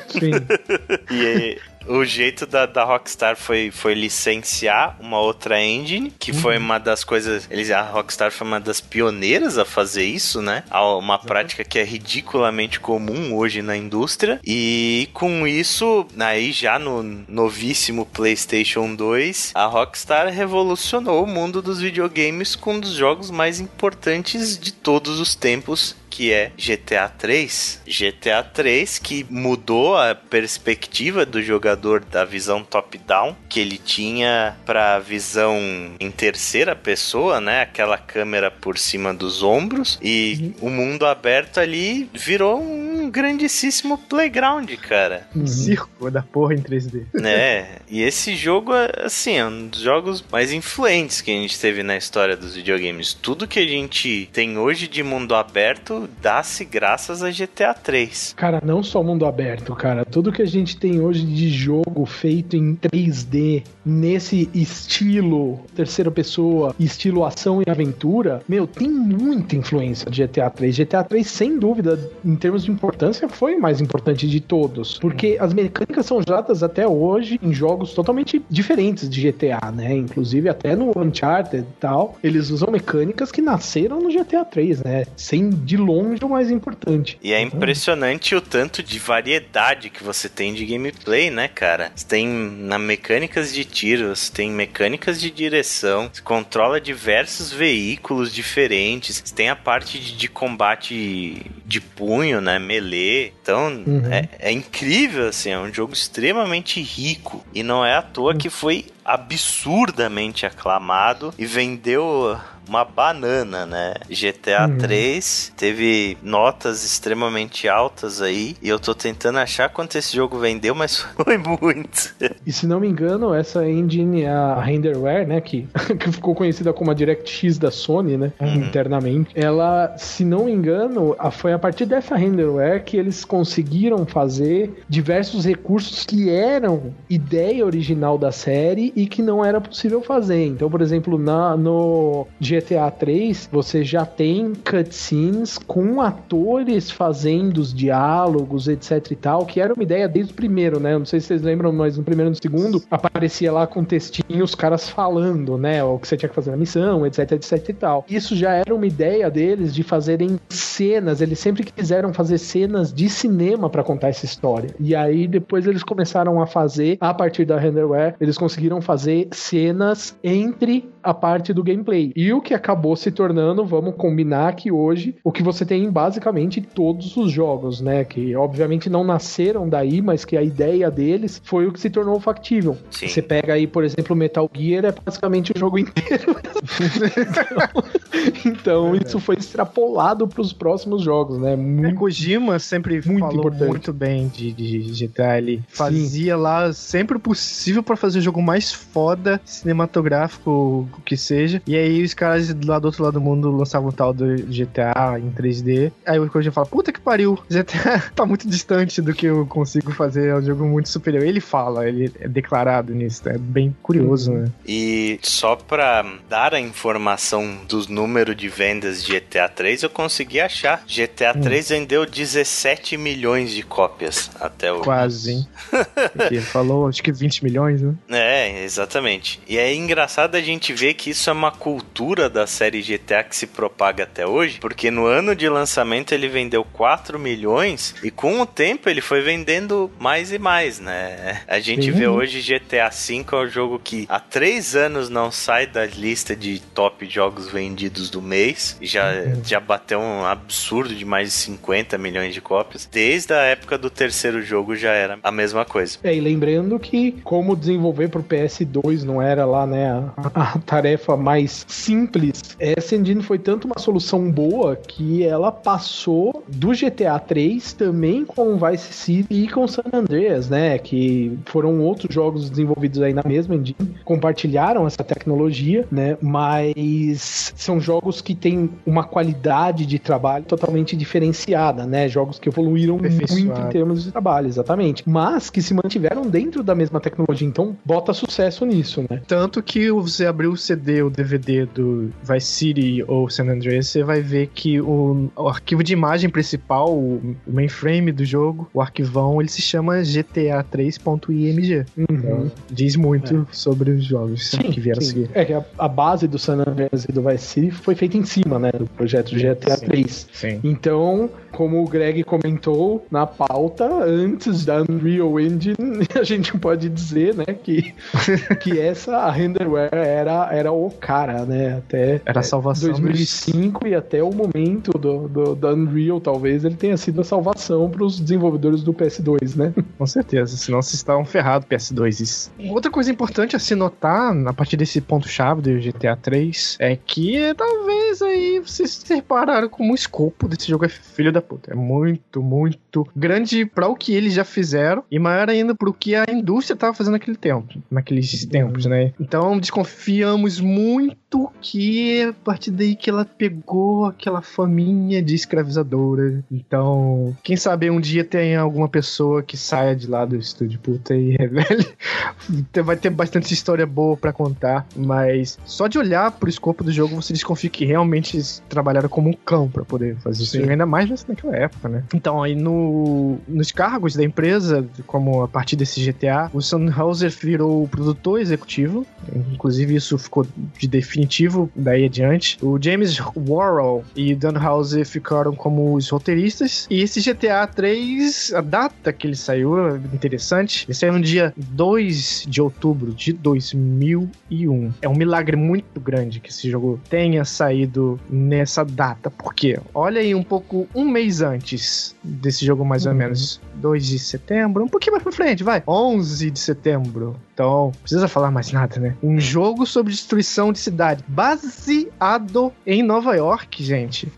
Sim. e o jeito da, da Rockstar foi, foi licenciar uma outra engine, que uhum. foi uma das coisas. Eles, a Rockstar foi uma das pioneiras a fazer isso, né? Uma prática que é ridiculamente comum hoje na indústria. E com isso, aí já no novíssimo PlayStation 2, a Rockstar revolucionou o mundo dos videogames com um dos jogos mais importantes de todos os tempos, que é GTA 3. GTA 3 que mudou a perspectiva do jogador da visão top-down que ele tinha para visão em terceira pessoa, né? Aquela câmera por cima dos ombros e uhum. o mundo aberto ali virou um grandíssimo playground, cara. Um circo da porra em 3D. É, e esse jogo, assim, é um dos jogos mais influentes que a gente teve na história dos videogames. Tudo que a gente tem hoje de mundo aberto dá-se graças a GTA 3. Cara, não só mundo aberto, cara. Tudo que a gente tem hoje de jogo feito em 3D, nesse estilo terceira pessoa, estilo ação e aventura, meu, tem muita influência de GTA 3. GTA 3, sem dúvida, em termos de importância, foi o mais importante de todos. Porque as mecânicas são usadas até hoje em jogos totalmente diferentes de GTA, né? Inclusive até no Uncharted e tal, eles usam mecânicas que nasceram no GTA 3, né? Sem de longe longe o mais importante. E é impressionante o tanto de variedade que você tem de gameplay, né, cara? Você tem na mecânicas de tiros, tem mecânicas de direção, você controla diversos veículos diferentes, você tem a parte de, de combate de punho, né, melee. Então, uhum. é, é incrível, assim, é um jogo extremamente rico. E não é à toa que foi absurdamente aclamado e vendeu uma banana, né? GTA hum. 3 teve notas extremamente altas aí e eu tô tentando achar quanto esse jogo vendeu, mas foi muito. E se não me engano, essa engine, a Renderware, né, que, que ficou conhecida como a DirectX da Sony, né, uhum. internamente, ela, se não me engano, foi a partir dessa Renderware que eles conseguiram fazer diversos recursos que eram ideia original da série e que não era possível fazer. Então, por exemplo, na, no GTA 3, você já tem cutscenes com atores fazendo os diálogos, etc e tal, que era uma ideia desde o primeiro, né? Não sei se vocês lembram, mas no primeiro e no segundo aparecia lá com textinho os caras falando, né? O que você tinha que fazer na missão, etc, etc e tal. Isso já era uma ideia deles de fazerem cenas, eles sempre quiseram fazer cenas de cinema para contar essa história. E aí depois eles começaram a fazer, a partir da renderware, eles conseguiram fazer cenas entre a parte do gameplay. E o que acabou se tornando, vamos combinar que hoje, o que você tem em basicamente todos os jogos, né? Que obviamente não nasceram daí, mas que a ideia deles foi o que se tornou factível. Sim. Você pega aí, por exemplo, Metal Gear, é basicamente o jogo inteiro. então, então isso foi extrapolado para os próximos jogos, né? É, Muito Kojima sempre Muito falou importante. muito bem de, de GTA. Ele fazia lá sempre o possível pra fazer o jogo mais foda, cinematográfico, o que seja. E aí os caras lá do outro lado do mundo lançavam o tal do GTA em 3D. Aí o Kojima fala, puta que pariu, GTA tá muito distante do que eu consigo fazer, é um jogo muito superior. Ele fala, ele é declarado nisso, é bem curioso, né? E só pra dar a informação dos números de vendas de GTA 3, eu consegui achar. GTA 3 vendeu 17 milhões de cópias até o. Quase, hein? Ele falou, acho que 20 milhões, né? É, exatamente. E é engraçado a gente ver que isso é uma cultura da série GTA que se propaga até hoje, porque no ano de lançamento ele vendeu 4 milhões e com o tempo ele foi vendendo mais e mais, né? A gente Sim. vê hoje GTA V é um jogo que há 3 anos não sai da lista de top jogos vendidos do mês, e já, já bateu um absurdo de mais de 50 milhões de cópias. Desde a época do terceiro jogo já era a mesma coisa. É, e lembrando que como desenvolver pro PS2 não era lá, né, a, a tarefa mais simples, essa engine foi tanto uma solução boa que ela passou do GTA 3 também com Vice City e com San Andreas, né, que foram outros jogos desenvolvidos aí na mesma engine, compartilharam essa tecnologia, né, mas são jogos que têm uma qualidade de trabalho totalmente diferenciada, né, jogos que evoluíram muito em termos de trabalho, exatamente, mas que se mantiveram dentro da mesma tecnologia, então bota sucesso nisso, né? Tanto que você abrir o CD, o DVD do Vice City ou San Andreas, você vai ver que o, o arquivo de imagem principal, o o mainframe do jogo, o arquivão, ele se chama GTA3.img. Então, diz muito sobre os jogos que vieram a sim. seguir. É que a, a base do San Andreas e do Vice City foi feita em cima, né, do projeto GTA Sim. 3. Sim. Então, como o Greg comentou na pauta, antes da Unreal Engine, a gente pode dizer, né, que, que essa a Renderware era, era o cara, né, até Era a salvação 2005 e até o momento do, do, da Unreal, talvez ele tenha sido a salvação para os desenvolvedores do PS2, né? Com certeza, senão vocês estavam ferrados PS2. Isso. Outra coisa importante a se notar, a partir desse ponto-chave do GTA 3, é que talvez aí vocês se repararam como o escopo desse jogo é filho da puta. É muito, muito grande para o que eles já fizeram e maior ainda pro que a indústria tava fazendo naquele tempo, naqueles tempos, né? Então desconfiamos muito que a partir daí que ela pegou aquela faminha de escravizadora. Então, quem sabe um dia tem alguma pessoa que saia de lá do estúdio puta e revele. Vai ter bastante história boa pra contar, mas só de olhar pro escopo do jogo você desconfia que realmente trabalharam como um cão pra poder fazer isso. Sim. Ainda mais naquela época, né? Então, aí no, nos cargos da empresa, como a partir desse GTA, o Sennhauser virou o produtor executivo, inclusive isso ficou de definitivo daí adiante. O James Worrell e Dan Houser ficaram como os roteiristas. E esse GTA 3, a data que ele saiu é interessante. Ele saiu no dia 2 de outubro de 2001. É um milagre muito grande que esse jogo tenha saído nessa data. Por quê? Olha aí um pouco, um mês antes desse jogo, mais ou Uhum. menos. 2 de setembro, um pouquinho mais pra frente, vai. 11 de setembro. Então, não precisa falar mais nada, né? Um jogo sobre destruição de cidade, baseado em Nova York, gente.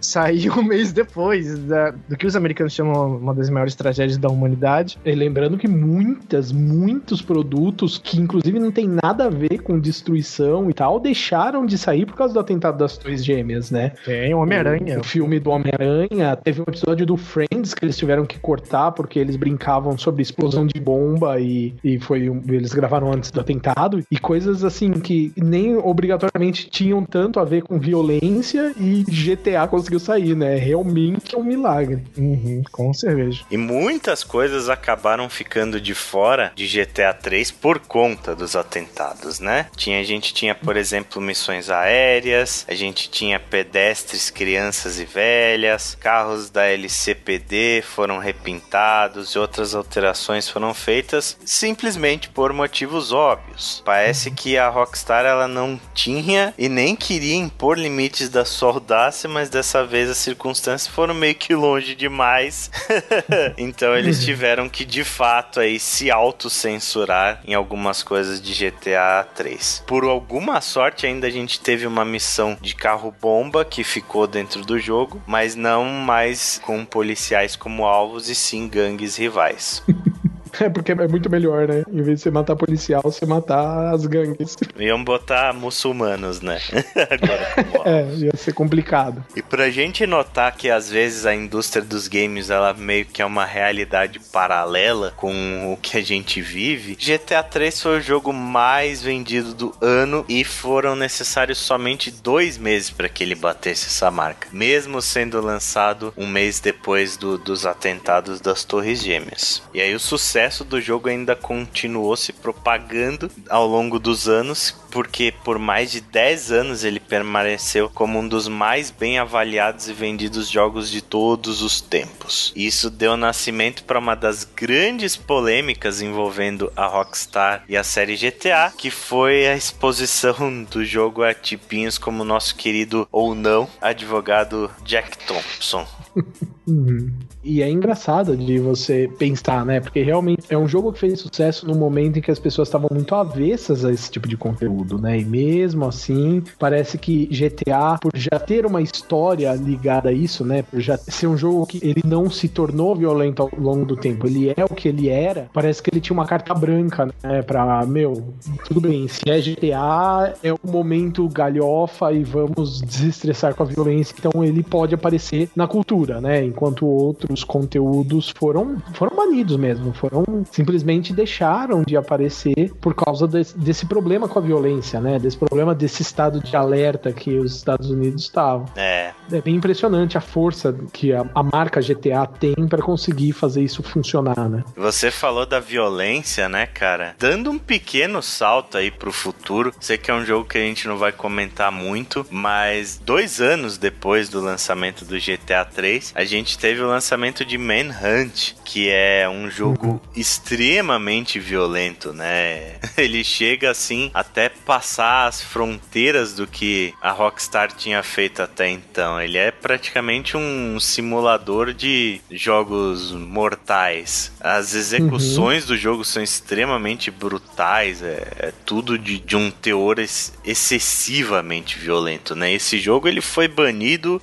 Saiu um mês depois da- do que os americanos chamam uma das maiores tragédias da humanidade. E lembrando que muitas, muitos produtos que inclusive não tem nada a ver com destruição e tal, deixaram de sair por causa do atentado das Torres Gêmeas, né? Tem o Homem-Aranha. O filme do Homem-Aranha, teve um episódio do Friends que eles tiveram que cortar porque eles brincavam sobre explosão de bomba e, e foi um- eles gravaram antes do atentado e coisas assim que nem obrigatoriamente tinham tanto a ver com violência e GTA conseguiu sair, né? Realmente é um milagre. Uhum, com cerveja. E muitas coisas acabaram ficando de fora de GTA 3 por conta dos atentados, né? Tinha, a gente tinha, por exemplo, missões aéreas, a gente tinha pedestres, crianças e velhas, carros da LCPD foram repintados e outras alterações foram feitas simplesmente por motivos óbvios. Parece que a Rockstar ela não tinha e nem queria impor limites da sua audácia, mas dessa vez as circunstâncias foram meio que longe demais. então eles tiveram que de fato aí se autocensurar em algumas coisas de GTA 3. Por alguma sorte ainda a gente teve uma missão de carro bomba que ficou dentro do jogo, mas não mais com policiais como alvos e sim gangues rivais. É porque é muito melhor, né? Em vez de você matar policial, você matar as gangues. Iam botar muçulmanos, né? Agora, é, ia ser complicado. E pra gente notar que às vezes a indústria dos games ela meio que é uma realidade paralela com o que a gente vive, GTA 3 foi o jogo mais vendido do ano e foram necessários somente dois meses para que ele batesse essa marca, mesmo sendo lançado um mês depois do, dos atentados das Torres Gêmeas. E aí o sucesso sucesso do jogo ainda continuou se propagando ao longo dos anos, porque por mais de 10 anos ele permaneceu como um dos mais bem avaliados e vendidos jogos de todos os tempos. Isso deu nascimento para uma das grandes polêmicas envolvendo a Rockstar e a série GTA, que foi a exposição do jogo a tipinhos como nosso querido ou não advogado Jack Thompson. Uhum. E é engraçado de você pensar, né? Porque realmente é um jogo que fez sucesso no momento em que as pessoas estavam muito avessas a esse tipo de conteúdo, né? E mesmo assim, parece que GTA, por já ter uma história ligada a isso, né? Por já ser um jogo que ele não se tornou violento ao longo do tempo, ele é o que ele era, parece que ele tinha uma carta branca, né? Pra, meu, tudo bem, se é GTA, é o momento galhofa e vamos desestressar com a violência, então ele pode aparecer na cultura, né? Enquanto outros os conteúdos foram, foram banidos mesmo, foram simplesmente deixaram de aparecer por causa desse, desse problema com a violência, né? Desse problema desse estado de alerta que os Estados Unidos estavam. É. É bem impressionante a força que a, a marca GTA tem para conseguir fazer isso funcionar, né? Você falou da violência, né, cara? Dando um pequeno salto aí pro futuro, sei que é um jogo que a gente não vai comentar muito, mas dois anos depois do lançamento do GTA 3, a gente teve o lançamento lançamento de Manhunt, que é um jogo uhum. extremamente violento, né? Ele chega assim até passar as fronteiras do que a Rockstar tinha feito até então. Ele é praticamente um simulador de jogos mortais. As execuções uhum. do jogo são extremamente brutais, é, é tudo de, de, um teor ex excessivamente violento, né? Esse jogo ele foi banido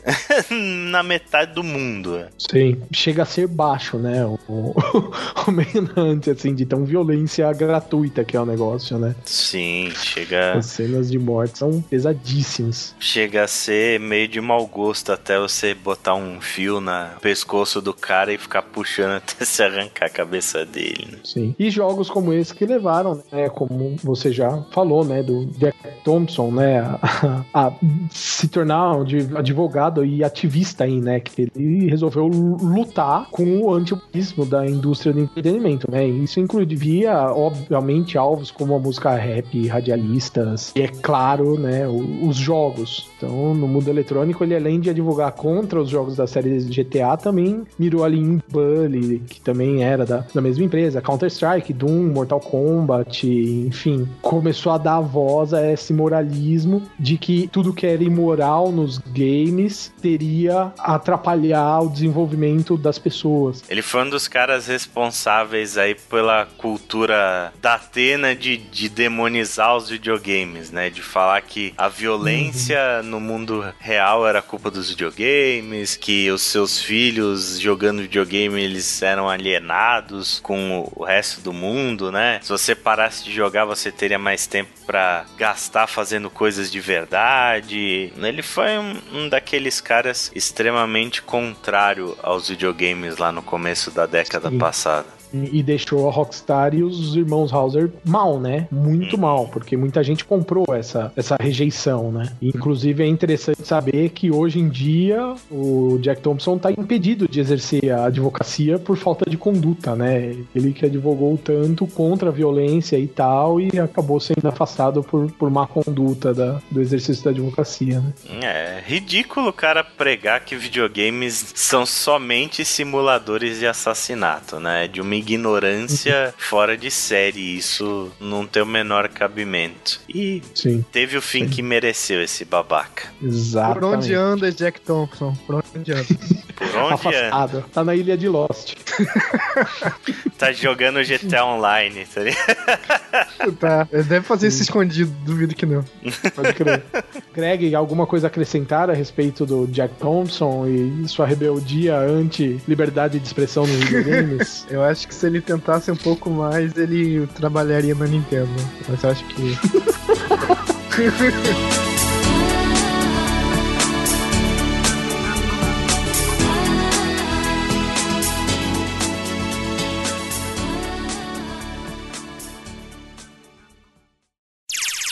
na metade do mundo. Sim chega a ser baixo, né? O, o, o assim, de tão violência gratuita que é o negócio, né? Sim, chega. As cenas de morte são pesadíssimas. Chega a ser meio de mau gosto até você botar um fio no pescoço do cara e ficar puxando até se arrancar a cabeça dele. Né? Sim. E jogos como esse que levaram, né? Como você já falou, né? Do Jack Thompson, né? A, a se tornar um advogado e ativista aí, né? Que ele resolveu lutar com o antipopulismo da indústria do entretenimento, né? Isso incluía, obviamente, alvos como a música rap, radialistas e, é claro, né, os jogos. Então, no mundo eletrônico, ele além de advogar contra os jogos da série GTA, também mirou ali em Bully, que também era da, da mesma empresa, Counter-Strike, Doom, Mortal Kombat, enfim, começou a dar voz a esse moralismo de que tudo que era imoral nos games teria atrapalhar o desenvolvimento das pessoas. Ele foi um dos caras responsáveis aí pela cultura da Atena de, de demonizar os videogames, né? De falar que a violência uhum. no mundo real era culpa dos videogames, que os seus filhos jogando videogame eles eram alienados com o resto do mundo, né? Se você parasse de jogar, você teria mais tempo para gastar fazendo coisas de verdade. Ele foi um, um daqueles caras extremamente contrário aos videogames lá no começo da década Sim. passada e deixou a Rockstar e os irmãos Hauser mal, né? Muito mal, porque muita gente comprou essa, essa rejeição, né? inclusive é interessante saber que hoje em dia o Jack Thompson tá impedido de exercer a advocacia por falta de conduta, né? Ele que advogou tanto contra a violência e tal e acabou sendo afastado por, por má conduta da, do exercício da advocacia, né? É ridículo o cara pregar que videogames são somente simuladores de assassinato, né? De uma ignorância fora de série. Isso não tem o menor cabimento. E Sim, teve o fim que mereceu esse babaca. exatamente. Por onde anda Jack Thompson? Por onde anda? Por onde anda? Afastado. Tá na ilha de Lost. Tá jogando GTA Online, tá ligado? tá. Ele deve fazer isso escondido, duvido que não. Pode crer. Greg, alguma coisa a acrescentar a respeito do Jack Thompson e sua rebeldia anti-liberdade de expressão nos videogames? Eu acho que se ele tentasse um pouco mais, ele trabalharia na Nintendo. Mas eu acho que.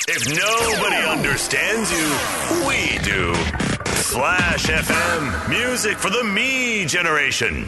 If nobody understands you, we do. Flash FM, music for the me generation.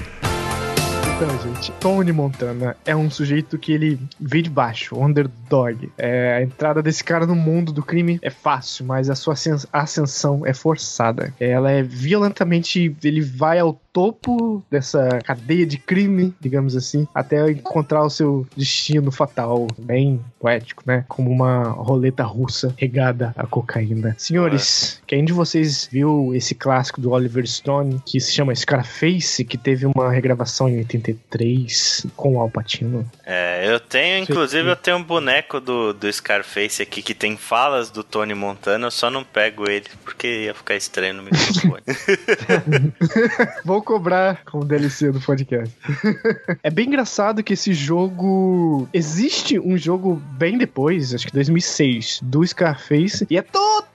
Gente, Tony Montana é um sujeito que ele veio de baixo, underdog. É, a entrada desse cara no mundo do crime é fácil, mas a sua ascens- ascensão é forçada. Ela é violentamente. Ele vai ao topo dessa cadeia de crime, digamos assim, até encontrar o seu destino fatal, bem poético, né? Como uma roleta russa regada a cocaína. Senhores, quem de vocês viu esse clássico do Oliver Stone que se chama Scarface, que teve uma regravação em 83 com o Al Pacino? É, eu tenho, inclusive, eu tenho um boneco do, do Scarface aqui que tem falas do Tony Montana, eu só não pego ele, porque ia ficar estranho no microfone. Vou cobrar com o DLC do podcast. é bem engraçado que esse jogo. Existe um jogo bem depois, acho que 2006, do Scarface, e é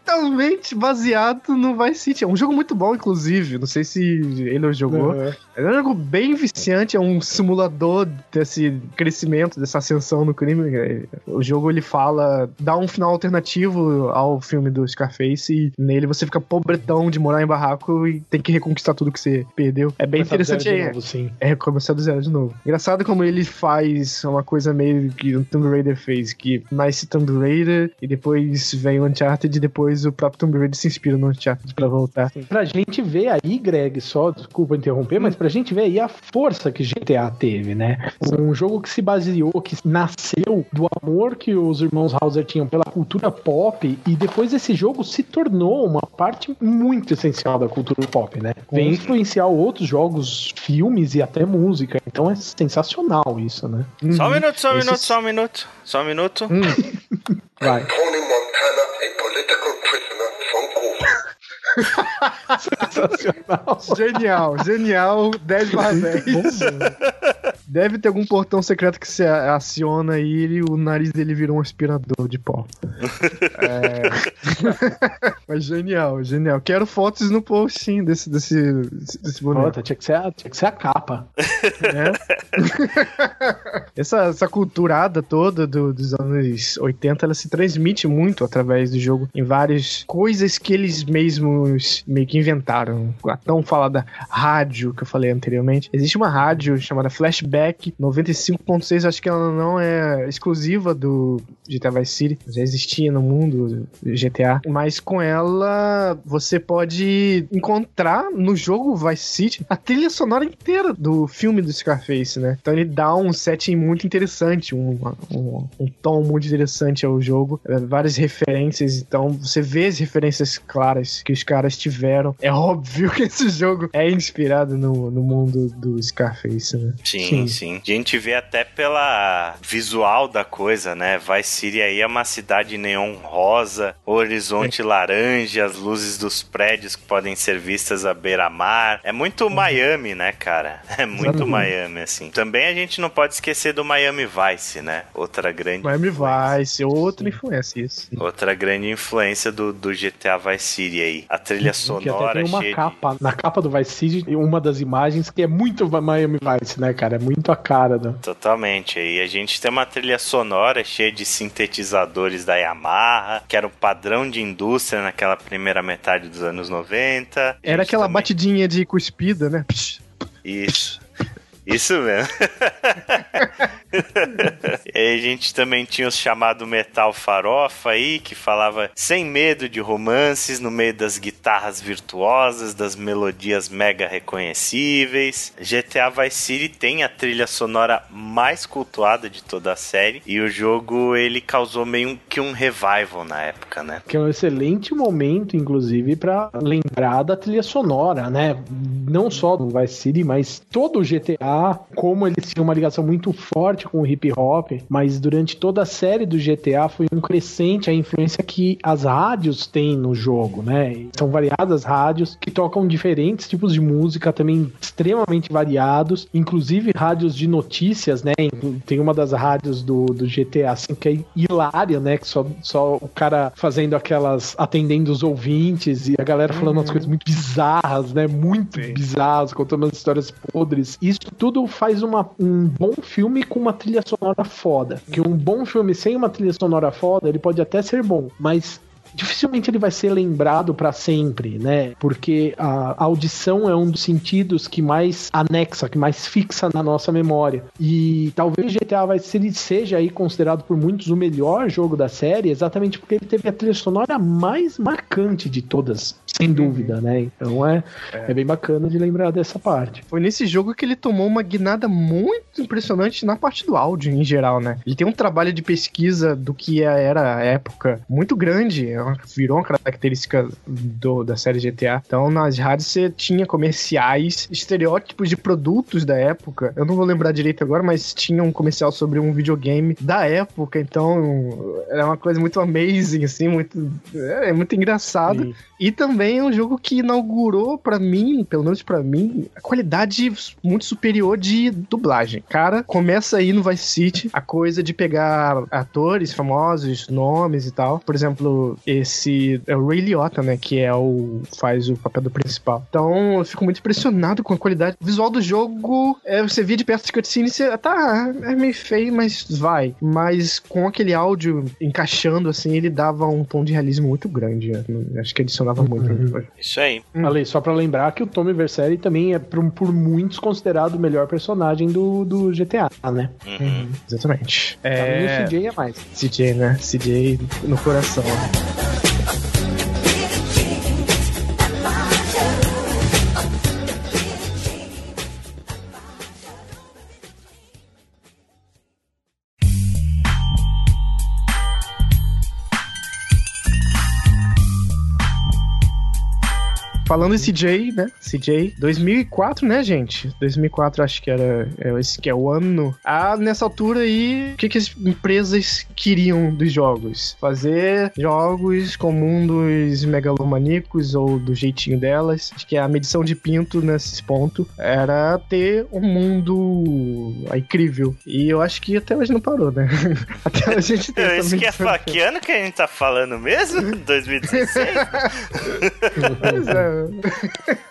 totalmente baseado no Vice City. É um jogo muito bom, inclusive. Não sei se ele jogou. Uhum. É um jogo bem viciante, é um simulador desse crescimento, dessa ascensão no crime. É, O jogo ele fala, dá um final alternativo ao filme do Scarface e nele você fica pobretão de morar em barraco e tem que reconquistar tudo que você perdeu. É bem Começar interessante. de É, novo, sim. é começar do zero de novo. Engraçado como ele faz uma coisa meio que o Tomb Raider fez, que nasce Tomb Raider e depois vem o Uncharted e depois o próprio Tomb Raider se inspira no Uncharted pra voltar. Pra gente ver aí, Greg, só desculpa interromper, mas pra gente ver aí a força que GTA teve, né? Um jogo que se baseou, que nasceu do amor que os irmãos Hauser tinham pela cultura pop e depois esse jogo se tornou uma parte muito essencial da cultura pop, né? Vem influenciar outros jogos, filmes e até música. Então é sensacional isso, né? só um minuto, só um Esses- minuto, só um minuto, só um minuto. Vai. Tony Montana, a political from Cuba. Sensacional. Genial, genial, 10 barra 10. Deve ter algum portão secreto que você aciona e o nariz dele vira um aspirador de pó. É... Mas genial, genial. Quero fotos no post, sim, desse, desse, desse boneco. Puta, tinha que ser a, tinha que ser a capa. né? essa, essa culturada toda do- dos anos 80, ela se transmite muito através do jogo em várias coisas que eles mesmos meio que inventaram. A tão falada rádio que eu falei anteriormente. Existe uma rádio chamada Flashback 95.6, acho que ela não é exclusiva do GTA Vice City, já existia no mundo do GTA, mas com ela você pode encontrar no jogo Vice City a trilha sonora inteira do filme do Scarface, né? Então ele dá um setting muito interessante, um, um, um tom muito interessante ao jogo, várias referências, então você vê as referências claras que os caras tiveram. É óbvio que esse jogo é inspirado no, no mundo do Scarface, né? Sim, sim, A gente vê até pela visual da coisa, né? Vice City aí é uma cidade neon rosa, horizonte laranja, as luzes dos prédios que podem ser vistas à beira-mar. É muito Miami, né, cara? É muito Miami, assim. Também a gente não pode esquecer do Miami Vice, né? Outra grande Miami influência. Vice, outra influência, isso. Outra grande influência do, do GTA Vice City aí. A trilha que até sonora tem uma cheia de... capa, na capa do Vice City, uma das imagens que é muito Miami Vice, né, cara? É muito a cara do... Totalmente. Aí a gente tem uma trilha sonora cheia de sintetizadores da Yamaha, que era o padrão de indústria naquela primeira metade dos anos 90. A Era aquela também- batidinha de cuspida, né? Isso. Isso mesmo. e a gente também tinha os chamado Metal Farofa aí, que falava sem medo de romances no meio das guitarras virtuosas, das melodias mega reconhecíveis. GTA Vice City tem a trilha sonora mais cultuada de toda a série e o jogo ele causou meio que um revival na época, né? Que é um excelente momento, inclusive, pra lembrar da trilha sonora, né? Não só do Vice City, mas todo o GTA, como eles tinham uma ligação muito forte com o hip hop, mas durante toda a série do GTA foi um crescente a influência que as rádios têm no jogo, né? São variadas rádios que tocam diferentes tipos de música, também extremamente variados, inclusive rádios de notícias, né? Tem uma das rádios do, do GTA assim, que é hilária, né? Que só, só o cara fazendo aquelas. atendendo os ouvintes e a galera falando umas coisas muito bizarras, né? Muito Sim. bizarras, contando umas histórias podres. Isso tudo faz uma, um bom filme com uma trilha sonora foda. Que um bom filme sem uma trilha sonora foda, ele pode até ser bom, mas dificilmente ele vai ser lembrado pra sempre, né? Porque a audição é um dos sentidos que mais anexa, que mais fixa na nossa memória. E talvez GTA vai ser, seja aí considerado por muitos o melhor jogo da série, exatamente porque ele teve a trilha sonora mais marcante de todas, sem dúvida, né? Então é, é. bem bacana de lembrar dessa parte. Foi nesse jogo que ele tomou uma guinada muito impressionante na parte do áudio em geral, né? Ele tem um trabalho de pesquisa do que era a época muito grande, é virou uma característica do- da série GTA. Então nas rádios você tinha comerciais, estereótipos de produtos da época. Eu não vou lembrar direito agora, mas tinha um comercial sobre um videogame da época, então era uma coisa muito amazing, assim, muito. É, é muito engraçado. Sim. E também é um jogo que inaugurou pra mim, pelo menos pra mim, a qualidade muito superior de dublagem. Cara, começa aí no Vice City a coisa de pegar atores famosos, nomes e tal. Por exemplo, esse é o Ray Liotta, né, que é o faz o papel do principal. Então, eu fico muito impressionado com a qualidade o visual do jogo. É, você via de perto de cutscene, você tá, é meio feio, mas vai. Mas com aquele áudio encaixando assim, ele dava um tom de realismo muito grande. Eu Acho que adicionava muito. Isso aí. Hum. Ale, só pra lembrar que o Tommy Vercelli também é por, por muitos considerado o melhor personagem do, do GTA, né? Uhum. Exatamente. Pra mim, É. o CJ é mais. CJ, né? CJ no coração. Falando em CJ, né? CJ, 2004, né, gente? 2004 acho que era é, esse que é o ano. Ah, nessa altura aí, o que, que as empresas queriam dos jogos? Fazer jogos com mundos megalomaníacos ou do jeitinho delas. Acho que a medição de pinto nesse ponto era ter um mundo incrível. E eu acho que até hoje não parou, né? até hoje a gente tem essa Isso que é fa- que ano que a gente tá falando mesmo? 2016? Pois é.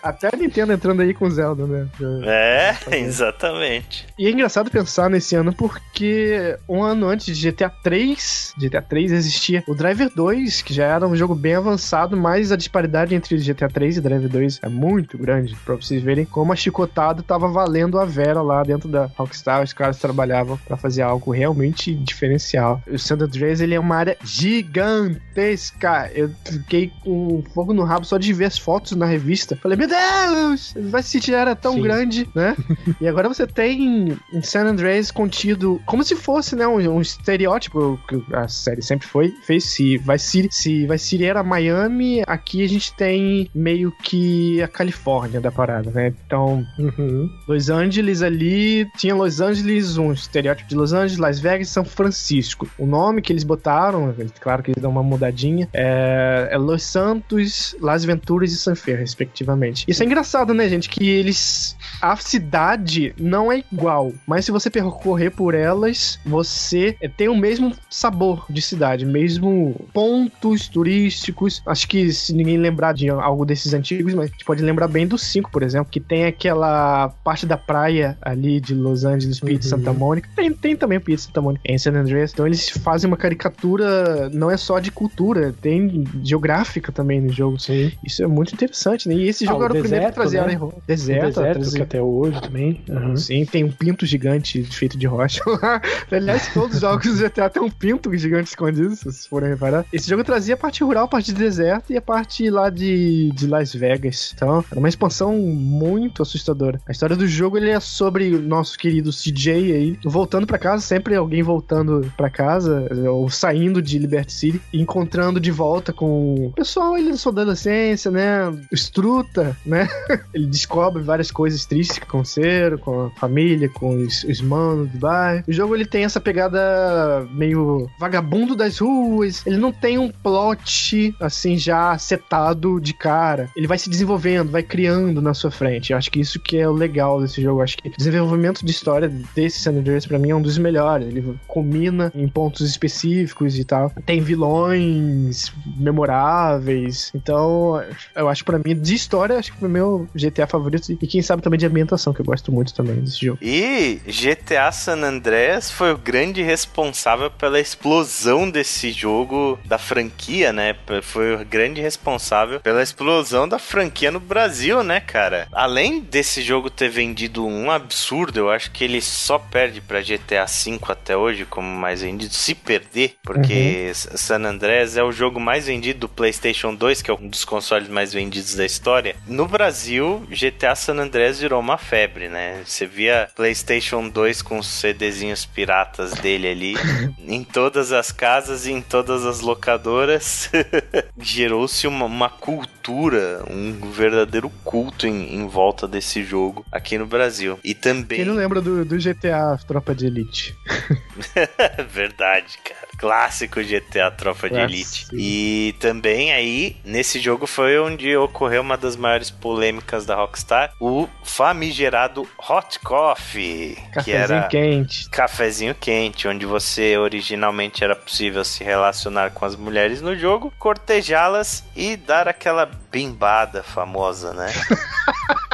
Até a Nintendo entrando aí com Zelda, né? é, exatamente. E é engraçado pensar nesse ano porque um ano antes de GTA 3, GTA 3 existia o Driver 2, que já era um jogo bem avançado, mas a disparidade entre GTA 3 e Driver 2 é muito grande, pra vocês verem como a chicotada tava valendo a Vera lá dentro da Rockstar, os caras trabalhavam pra fazer algo realmente diferencial. O San Andreas, ele é uma área gigantesca. Eu fiquei com fogo no rabo só de ver as fotos na revista. Falei, meu Deus, vai se era tão Sim. grande, né? E agora você tem em San Andreas contido como se fosse, né, um, um estereótipo que a série sempre foi, fez se vai City, se vai City era Miami, aqui a gente tem meio que a Califórnia da parada, né? Então, Uhum. Los Angeles ali, tinha Los Angeles, um estereótipo de Los Angeles, Las Vegas e São Francisco. O nome que eles botaram, claro que eles dão uma mudadinha, é, é Los Santos, Las Venturas e San Fe, respectivamente. Isso é engraçado, né, gente? Que eles. A cidade não é igual, mas se você percorrer por elas, você é, tem o mesmo sabor de cidade, mesmo pontos turísticos. Acho que se ninguém lembrar de algo desses antigos, mas a gente pode lembrar bem do 5, por exemplo, que tem aquela parte da praia ali de Los Angeles, Pier de Uhum. Santa Mônica. Tem, tem também o Pier de Santa Mônica em San Andreas. Então eles fazem uma caricatura, não é só de cultura, tem geográfica também no jogo. Sim. Isso é muito interessante. Interessante, né? E esse jogo Ah, era o primeiro que Deserto, trazia né? Iron Deserto, deserto, trazia- que até hoje também. Uhum. Sim, tem um pinto gigante feito de rocha. Aliás, todos os jogos do GTA tem um pinto gigante escondido, se vocês forem reparar. Esse jogo trazia a parte rural, a parte de deserto e a parte lá de, de Las Vegas. Então, era uma expansão muito assustadora. A história do jogo ele é sobre o nosso querido CJ aí, voltando pra casa, sempre alguém voltando pra casa, ou saindo de Liberty City, encontrando de volta com o pessoal ele da sua adolescência, né? O Struta, né? Ele descobre várias coisas tristes que aconteceram com a família, com os, os manos do bairro. O jogo ele tem essa pegada meio vagabundo das ruas. Ele não tem um plot assim já setado de cara. Ele vai se desenvolvendo, vai criando na sua frente. Eu acho que isso que é o legal desse jogo. Eu acho que o desenvolvimento de história desse San Andreas pra mim é um dos melhores. Ele combina em pontos específicos e tal. Tem vilões memoráveis. Então, eu acho pra mim de história, acho que foi o meu GTA favorito e quem sabe também de ambientação, que eu gosto muito também desse jogo. E GTA San Andreas foi o grande responsável pela explosão desse jogo da franquia, né? Foi o grande responsável pela explosão da franquia no Brasil, né, cara? Além desse jogo ter vendido um absurdo, eu acho que ele só perde pra GTA V até hoje como mais vendido, se perder, porque San Andreas é o jogo mais vendido do PlayStation 2, que é um dos consoles mais vendidos da história. No Brasil, GTA San Andreas virou uma febre, né? Você via PlayStation 2 com os CDzinhos piratas dele ali em todas as casas e em todas as locadoras. Gerou-se uma, uma cultura, um verdadeiro culto em, em volta desse jogo aqui no Brasil. E também. Quem não lembra do, do GTA Tropa de Elite? Verdade, cara. Clássico GTA Tropa de Clássico. Elite. E também aí, nesse jogo foi onde ocorreu uma das maiores polêmicas da Rockstar, o famigerado Hot Coffee, que Cafezinho era quente. cafezinho quente, onde você originalmente era possível se relacionar com as mulheres no jogo, cortejá-las e dar aquela bimbada famosa, né?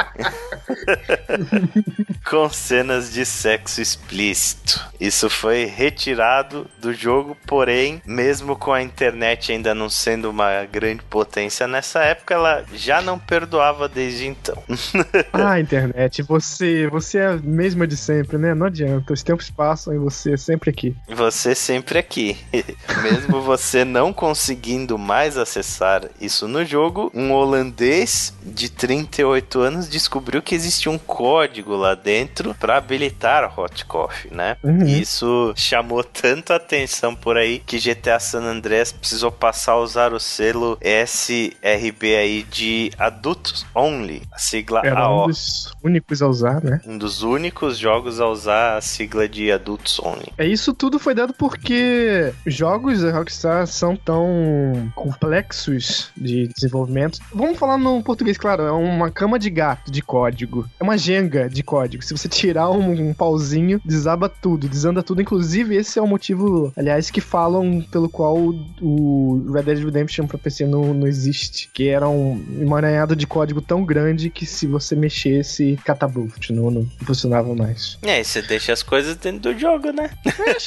com cenas de sexo explícito. Isso foi retirado do jogo, porém, mesmo com a internet ainda não sendo uma grande potência nessa época, ela já não perdoava desde então. Ah, internet, você, você é a mesma de sempre, né? Não adianta, os tempos passam e você é sempre aqui. Você sempre aqui. Mesmo você não conseguindo mais acessar isso no jogo, um holandês de 38 anos descobriu que existia um código lá dentro para habilitar Hot Coffee, né? Uhum. E isso chamou tanto a atenção por aí que GTA San Andreas precisou passar a usar o selo SRB aí de Adultos Only, a sigla Era AO. um dos únicos a usar, né? Um dos únicos jogos a usar a sigla de Adults Only. É isso tudo foi dado porque jogos da Rockstar são tão complexos de desenvolvimento. Vamos falar no português, claro, é uma cama de gato de código. É uma jenga de código. Se você tirar um, um pauzinho, desaba tudo, desanda tudo. Inclusive, esse é o motivo, aliás, que falam pelo qual o Red Dead Redemption pra PC não, não existe. Que era um emaranhado de código tão grande que se você mexesse, catapult, não, não funcionava mais. Aí você deixa as coisas dentro do jogo, né?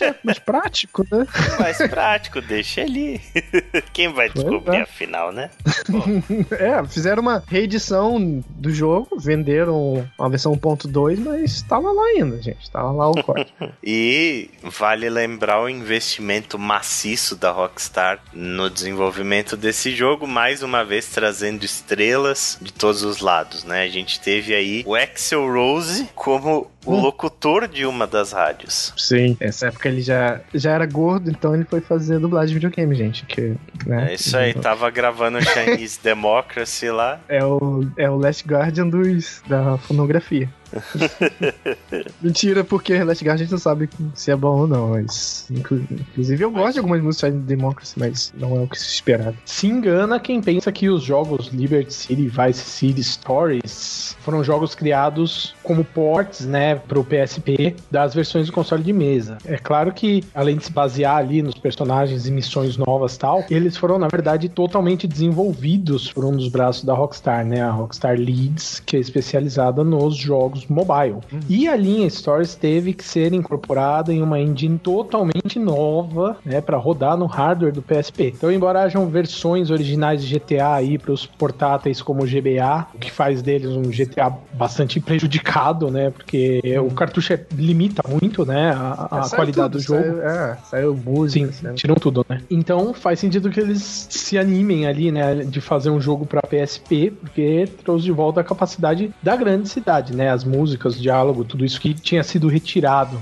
É mais prático, né? Mais prático, deixa ali. Quem vai descobrir é. afinal, né? É, fizeram uma reedição do jogo, venderam uma versão 1.2, mas tava lá ainda, gente. Tava lá o código. E vale lembrar o investimento maciço da Rockstar no desenvolvimento desse jogo, mais uma vez trazendo estrelas de todos os lados, né? A gente teve aí o Axel Rose como o Hum. locutor de uma das rádios. Sim. Essa época ele já, já era gordo, então ele foi fazer dublagem de videogame, gente. Que, né, É isso aí, tava gravando o Chinese Democracy lá. É o, é o Last Guardian dos, da fonografia. Mentira, porque Last Guardian a gente não sabe se é bom ou não, mas. inclu- Inclusive, eu gosto de algumas músicas de Democracy, mas não é o que se esperava. Se engana quem pensa que os jogos Liberty City Vice City Stories foram jogos criados como ports, né, pro PSP das versões do console de mesa. É claro que, além de se basear ali nos personagens e missões novas tal, eles foram, na verdade, totalmente desenvolvidos por um dos braços da Rockstar, né, a Rockstar Leeds, que é especializada nos jogos jogos mobile. E a linha Stories teve que ser incorporada em uma engine totalmente nova, né, para rodar no hardware do PSP. Então, embora hajam versões originais de GTA aí para os portáteis como o GBA, o que faz deles um GTA bastante prejudicado, né, porque o cartucho é- limita muito, né, a, a É, qualidade tudo, do jogo. Saiu, é, saiu música. Sim, saiu- tiram tudo, né? Então faz sentido que eles se animem ali, né, de fazer um jogo pra PSP, porque trouxe de volta a capacidade da grande cidade, né? As músicas, diálogo, tudo isso que tinha sido retirado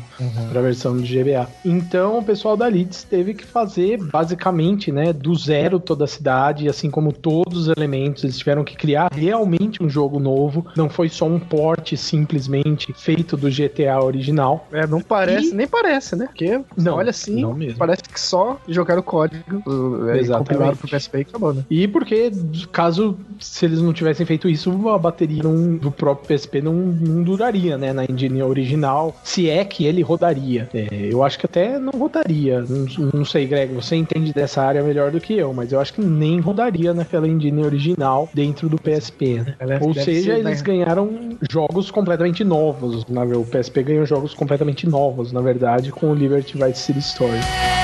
pra versão de GBA. Então o pessoal da Leeds teve que fazer basicamente, né, do zero toda a cidade, assim como todos os elementos, eles tiveram que criar realmente um jogo novo, não foi só um port simplesmente feito do GTA original. É, não parece, E- nem parece, né? Porque Não, olha assim, não parece que só jogaram o código, é, Exatamente. pro PSP e acabou, né? E porque, caso se eles não tivessem feito isso, a bateria não- do próprio PSP não, não duraria, né? Na engine original, se é que ele rodaria. É, eu acho que até não rodaria. Não, não sei, Greg, você entende dessa área melhor do que eu, mas eu acho que nem rodaria naquela engine original dentro do PSP, né? Ela Ou seja, ser, eles né? ganharam jogos completamente novos. Na, o PSP ganhou jogos completamente novos, na verdade, com o Liberty Vice City Story.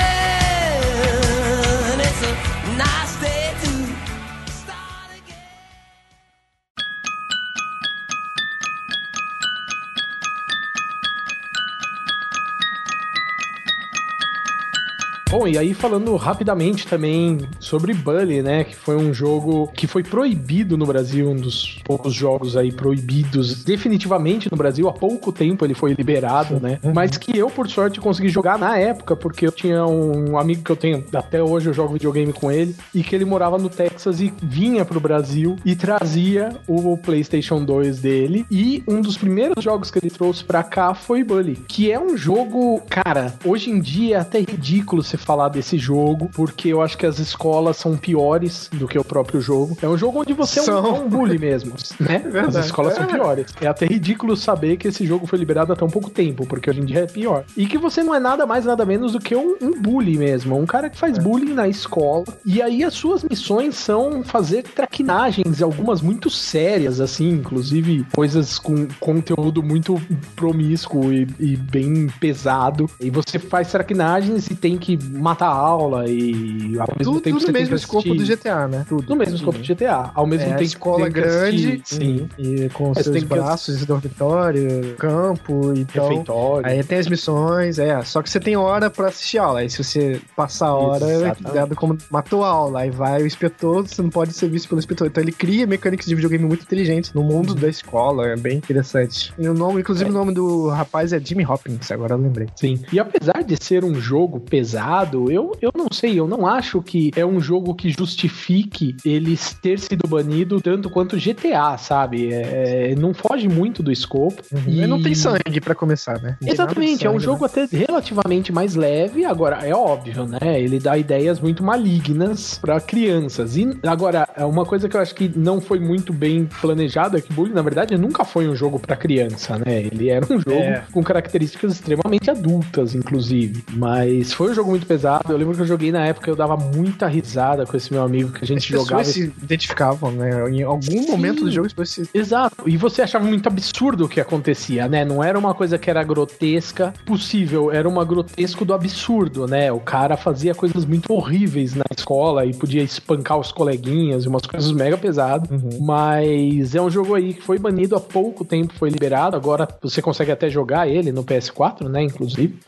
Bom, e aí falando rapidamente também sobre Bully, né, que foi um jogo que foi proibido no Brasil, um dos poucos jogos aí proibidos definitivamente no Brasil, há pouco tempo ele foi liberado, né, mas que eu, por sorte, consegui jogar na época, porque eu tinha um amigo que eu tenho, até hoje eu jogo videogame com ele, e que ele morava no Texas e vinha pro Brasil e trazia o PlayStation 2 dele, e um dos primeiros jogos que ele trouxe pra cá foi Bully, que é um jogo, cara, hoje em dia é até ridículo você falar desse jogo, porque eu acho que as escolas são piores do que o próprio jogo. É um jogo onde você é um, São. é um bully mesmo, né? verdade. As escolas são É. piores. É até ridículo saber que esse jogo foi liberado há tão pouco tempo, porque hoje em dia é pior. E que você não é nada mais, nada menos do que um, um bully mesmo, um cara que faz bullying na escola. E aí as suas missões são fazer traquinagens, algumas muito sérias, assim, inclusive coisas com conteúdo muito promíscuo e, e bem pesado. E você faz traquinagens e tem que matar a aula e ao mesmo Tudo, tempo tudo você no tem mesmo que escopo do GTA, né? Tudo. No mesmo escopo do GTA. Ao mesmo É, a tempo escola tem grande, sim. e com É, seus tem que- braços, dormitório, campo e tal. Refeitório. Aí tem as missões, é. Só que você tem hora pra assistir a aula. Aí se você passar a hora, é Exatamente. dado como matou a aula. Aí vai o inspetor, você não pode ser visto pelo inspetor. Então ele cria mecânicas de videogame muito inteligentes no mundo da escola. É bem interessante. E o nome, inclusive, o nome do rapaz é Jimmy Hopkins, agora eu lembrei. Sim. E apesar de ser um jogo pesado, eu, eu não sei, eu não acho que é um jogo que justifique ele ter sido banido tanto quanto GTA, sabe? É, é, não foge muito do escopo. E não tem sangue pra começar, né? Não Exatamente, é um sangue, jogo até relativamente mais leve. Agora, é óbvio, né? Ele dá ideias muito malignas pra crianças. E agora, é uma coisa que eu acho que não foi muito bem planejado é que Bully, na verdade, nunca foi um jogo pra criança, né? Ele era um jogo É. com características extremamente adultas, inclusive. Mas foi um jogo muito pesado. Eu lembro que eu joguei na época, eu dava muita risada com esse meu amigo que a gente As jogava. pessoas se identificavam, né? Em algum momento do jogo, as pessoas se Exato. E você achava muito absurdo o que acontecia, né? Não era uma coisa que era grotesca possível, era uma grotesco do absurdo, né? O cara fazia coisas muito horríveis na escola e podia espancar os coleguinhas e umas coisas mega pesadas. Mas é um jogo aí que foi banido há pouco tempo, foi liberado. Agora você consegue até jogar ele no PS4, né? Inclusive.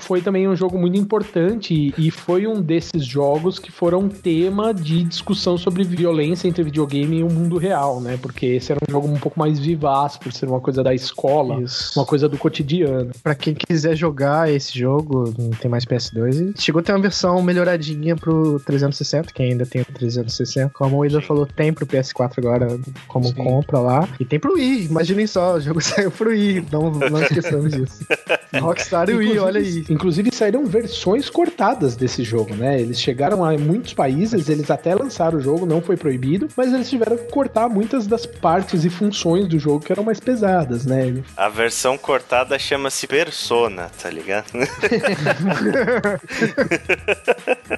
Foi também um jogo muito importante e- e foi um desses jogos que foram tema de discussão sobre violência entre videogame e o mundo real, né? Porque esse era um jogo um pouco mais vivaz, por ser uma coisa da escola, Isso. uma coisa do cotidiano. Pra quem quiser jogar esse jogo, não tem mais PS2, e chegou a ter uma versão melhoradinha pro 360, quem ainda tem o 360. Como o Ida falou, tem pro PS4 agora como Sim. compra lá. E tem pro Wii, imaginem só, o jogo saiu pro Wii, não, não esqueçamos disso. Rockstar e Wii, olha aí. Inclusive saíram versões cortadas desse jogo, né? Eles chegaram a muitos países, eles até lançaram o jogo, não foi proibido, mas eles tiveram que cortar muitas das partes e funções do jogo que eram mais pesadas, né? A versão cortada chama-se Persona, tá ligado?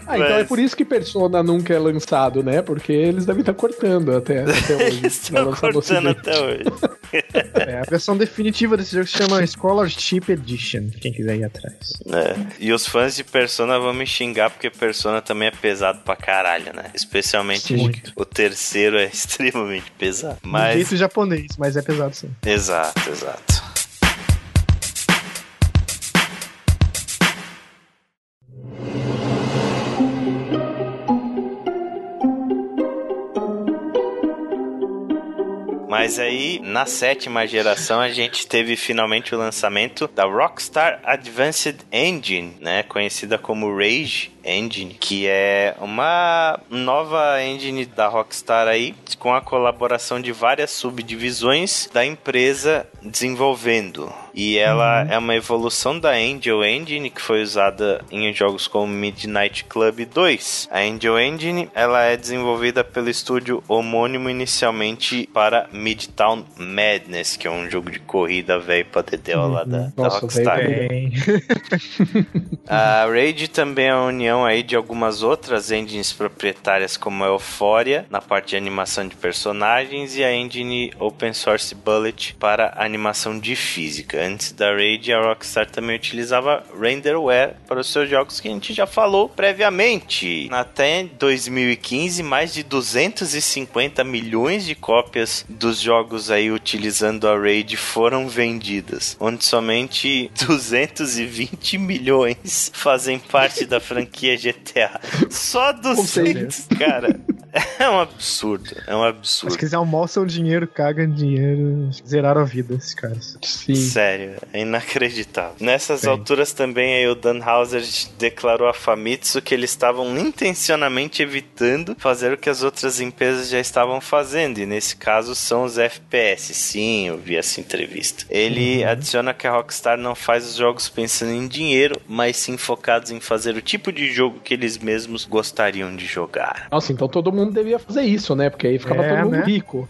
Ah, então Mas- é por isso que Persona nunca é lançado, né? Porque eles devem estar cortando até, até hoje. Eles estão cortando até hoje. É, a versão definitiva desse jogo se chama Scholarship Edition, quem quiser ir atrás. É. E os fãs de Persona vão me xingar porque Persona também é pesado pra caralho, né? Especialmente Muito. o terceiro é extremamente pesado. Do Mas. jeito japonês, mas é pesado sim. Exato, exato. Mas aí, na sétima geração, a gente teve finalmente o lançamento da Rockstar Advanced Engine, né? Conhecida como Rage Engine, que é uma nova engine da Rockstar aí, com a colaboração de várias subdivisões da empresa desenvolvendo. E ela é uma evolução da Angel Engine que foi usada em jogos como Midnight Club 2. A Angel Engine ela é desenvolvida pelo estúdio homônimo inicialmente para Midtown Madness, que é um jogo de corrida velho pra dedéu lá da, da Nossa, Rockstar. velho, Bem, A Raid também é a união aí de algumas outras engines proprietárias como a Euphoria na parte de animação de personagens e a engine Open Source Bullet para animação de física. Antes da Raid, a Rockstar também utilizava Renderware para os seus jogos que a gente já falou previamente. Até 2015, mais de 250 milhões de cópias dos jogos aí utilizando a Raid foram vendidas, onde somente 220 milhões fazem parte da franquia GTA. Só 200, cara. É um absurdo, é um mas absurdo. que eles almoçam dinheiro, cagam dinheiro, zeraram a vida esses caras. Sim. Sério, é inacreditável. Nessas Sim. alturas também aí o Dan Houser declarou a Famitsu que eles estavam intencionalmente evitando fazer o que as outras empresas já estavam fazendo, e nesse caso são os FPS. Sim, eu vi essa entrevista. Ele adiciona que a Rockstar não faz os jogos pensando em dinheiro, mas sim focados em fazer o tipo de jogo que eles mesmos gostariam de jogar. Nossa, então todo mundo devia fazer isso, né? Porque aí ficava É, todo mundo né? rico.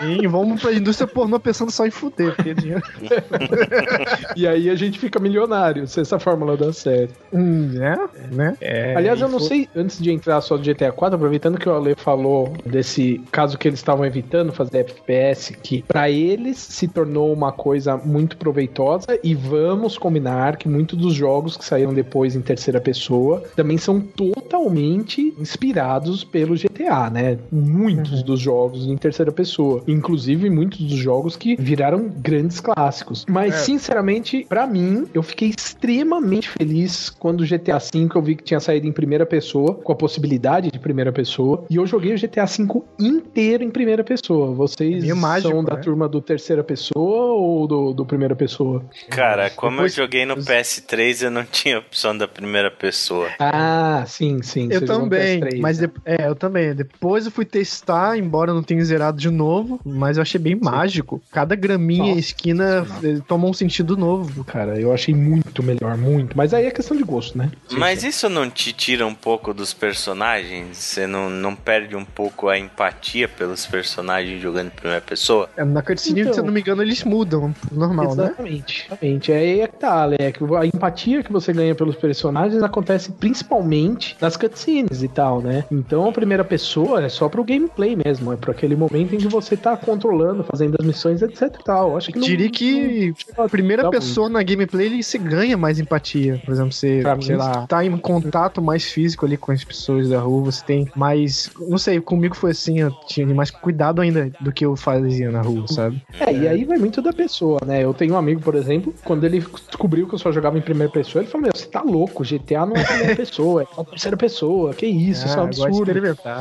Sim, vamos pra indústria pornô pensando só em fuder, porque dinheiro. E aí a gente fica milionário, se essa fórmula dá certo. Hum, né? né? É, Aliás, eu não foi- sei, antes de entrar só do GTA 4, aproveitando que o Ale falou desse caso que eles estavam evitando fazer FPS, que pra eles se tornou uma coisa muito proveitosa e vamos combinar que muitos dos jogos que saíram depois em terceira pessoa também são totalmente inspirados pelo GTA, né? Muitos dos jogos em terceira pessoa, inclusive muitos dos jogos que viraram grandes clássicos. Mas É. sinceramente, pra mim, eu fiquei extremamente feliz quando o GTA V eu vi que tinha saído em primeira pessoa, com a possibilidade de primeira pessoa, e eu joguei o GTA V inteiro em primeira pessoa. Vocês É mágico, são da né? turma do terceira pessoa ou do, do primeira pessoa? Cara, como Depois- eu joguei no PS3, eu não tinha opção da primeira pessoa. Ah, sim, sim. Eu também, PS3, mas né? é, eu também. Depois eu fui testar, embora eu não tenha zerado de novo, mas eu achei bem mágico. Cada graminha e Nossa, esquina eh, tomou um sentido novo. Cara, eu achei muito melhor, muito. Mas aí é questão de gosto, né? Mas isso não te tira um pouco dos personagens? Você não, não perde um pouco a empatia pelos personagens jogando em primeira pessoa? É, Na cutscene, Então. se eu não me engano, eles mudam, normal, né? Exatamente. Exatamente. Aí é que tá, Alec. A empatia que você ganha pelos personagens acontece principalmente nas cutscenes e tal, né? Então a primeira pessoa é só pro gameplay mesmo. É pra aquele momento em que você tá controlando, fazendo as missões, etc e tal. Acho que não- diria que não a primeira dá pessoa na gameplay ele se ganha mais empatia. Por exemplo, você, Pra sei lá, tá em contato mais físico ali com as pessoas da rua, você tem mais. Não sei, comigo foi assim, eu tinha mais cuidado ainda do que eu fazia na rua, sabe? É, e aí vai muito da pessoa, né? Eu tenho um amigo, por exemplo, quando ele descobriu que eu só jogava em primeira pessoa, ele falou: Meu, você tá louco, GTA não é primeira pessoa, é terceira pessoa, que isso, isso é um absurdo.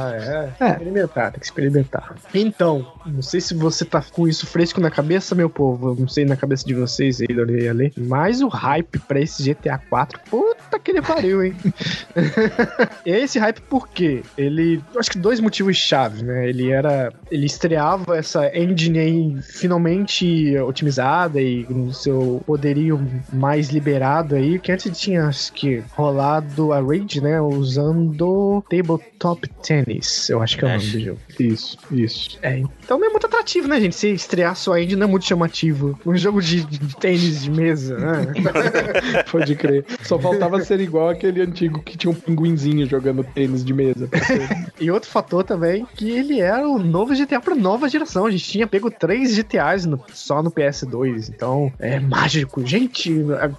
Experimentar. é. é. Experimentar, tem que experimentar. Então, não sei se você tá com isso fresco na cabeça, meu povo. Não sei na cabeça de vocês aí, e Ale. Mas o hype pra esse GTA 4, puta que ele pariu, hein? e esse hype por quê? Ele. Acho que dois motivos chave, né? Ele era. Ele estreava essa engine aí finalmente otimizada e com seu poderio mais liberado aí, que antes tinha acho que rolado a Rage, né? Usando Tabletop Tennis, eu acho que é o nome do jogo. Isso, isso. É, então não é muito atrativo, né, gente? Se estrear só engine não é muito chamativo. Um jogo de, de tênis de mesa, né? Pode crer. Só faltava ser igual aquele antigo que tinha um pinguinzinho jogando tênis de mesa. E outro fator também, que ele era o novo GTA pra nova geração. A gente tinha pego três GTAs no- só no PS2. Então, é mágico. Gente,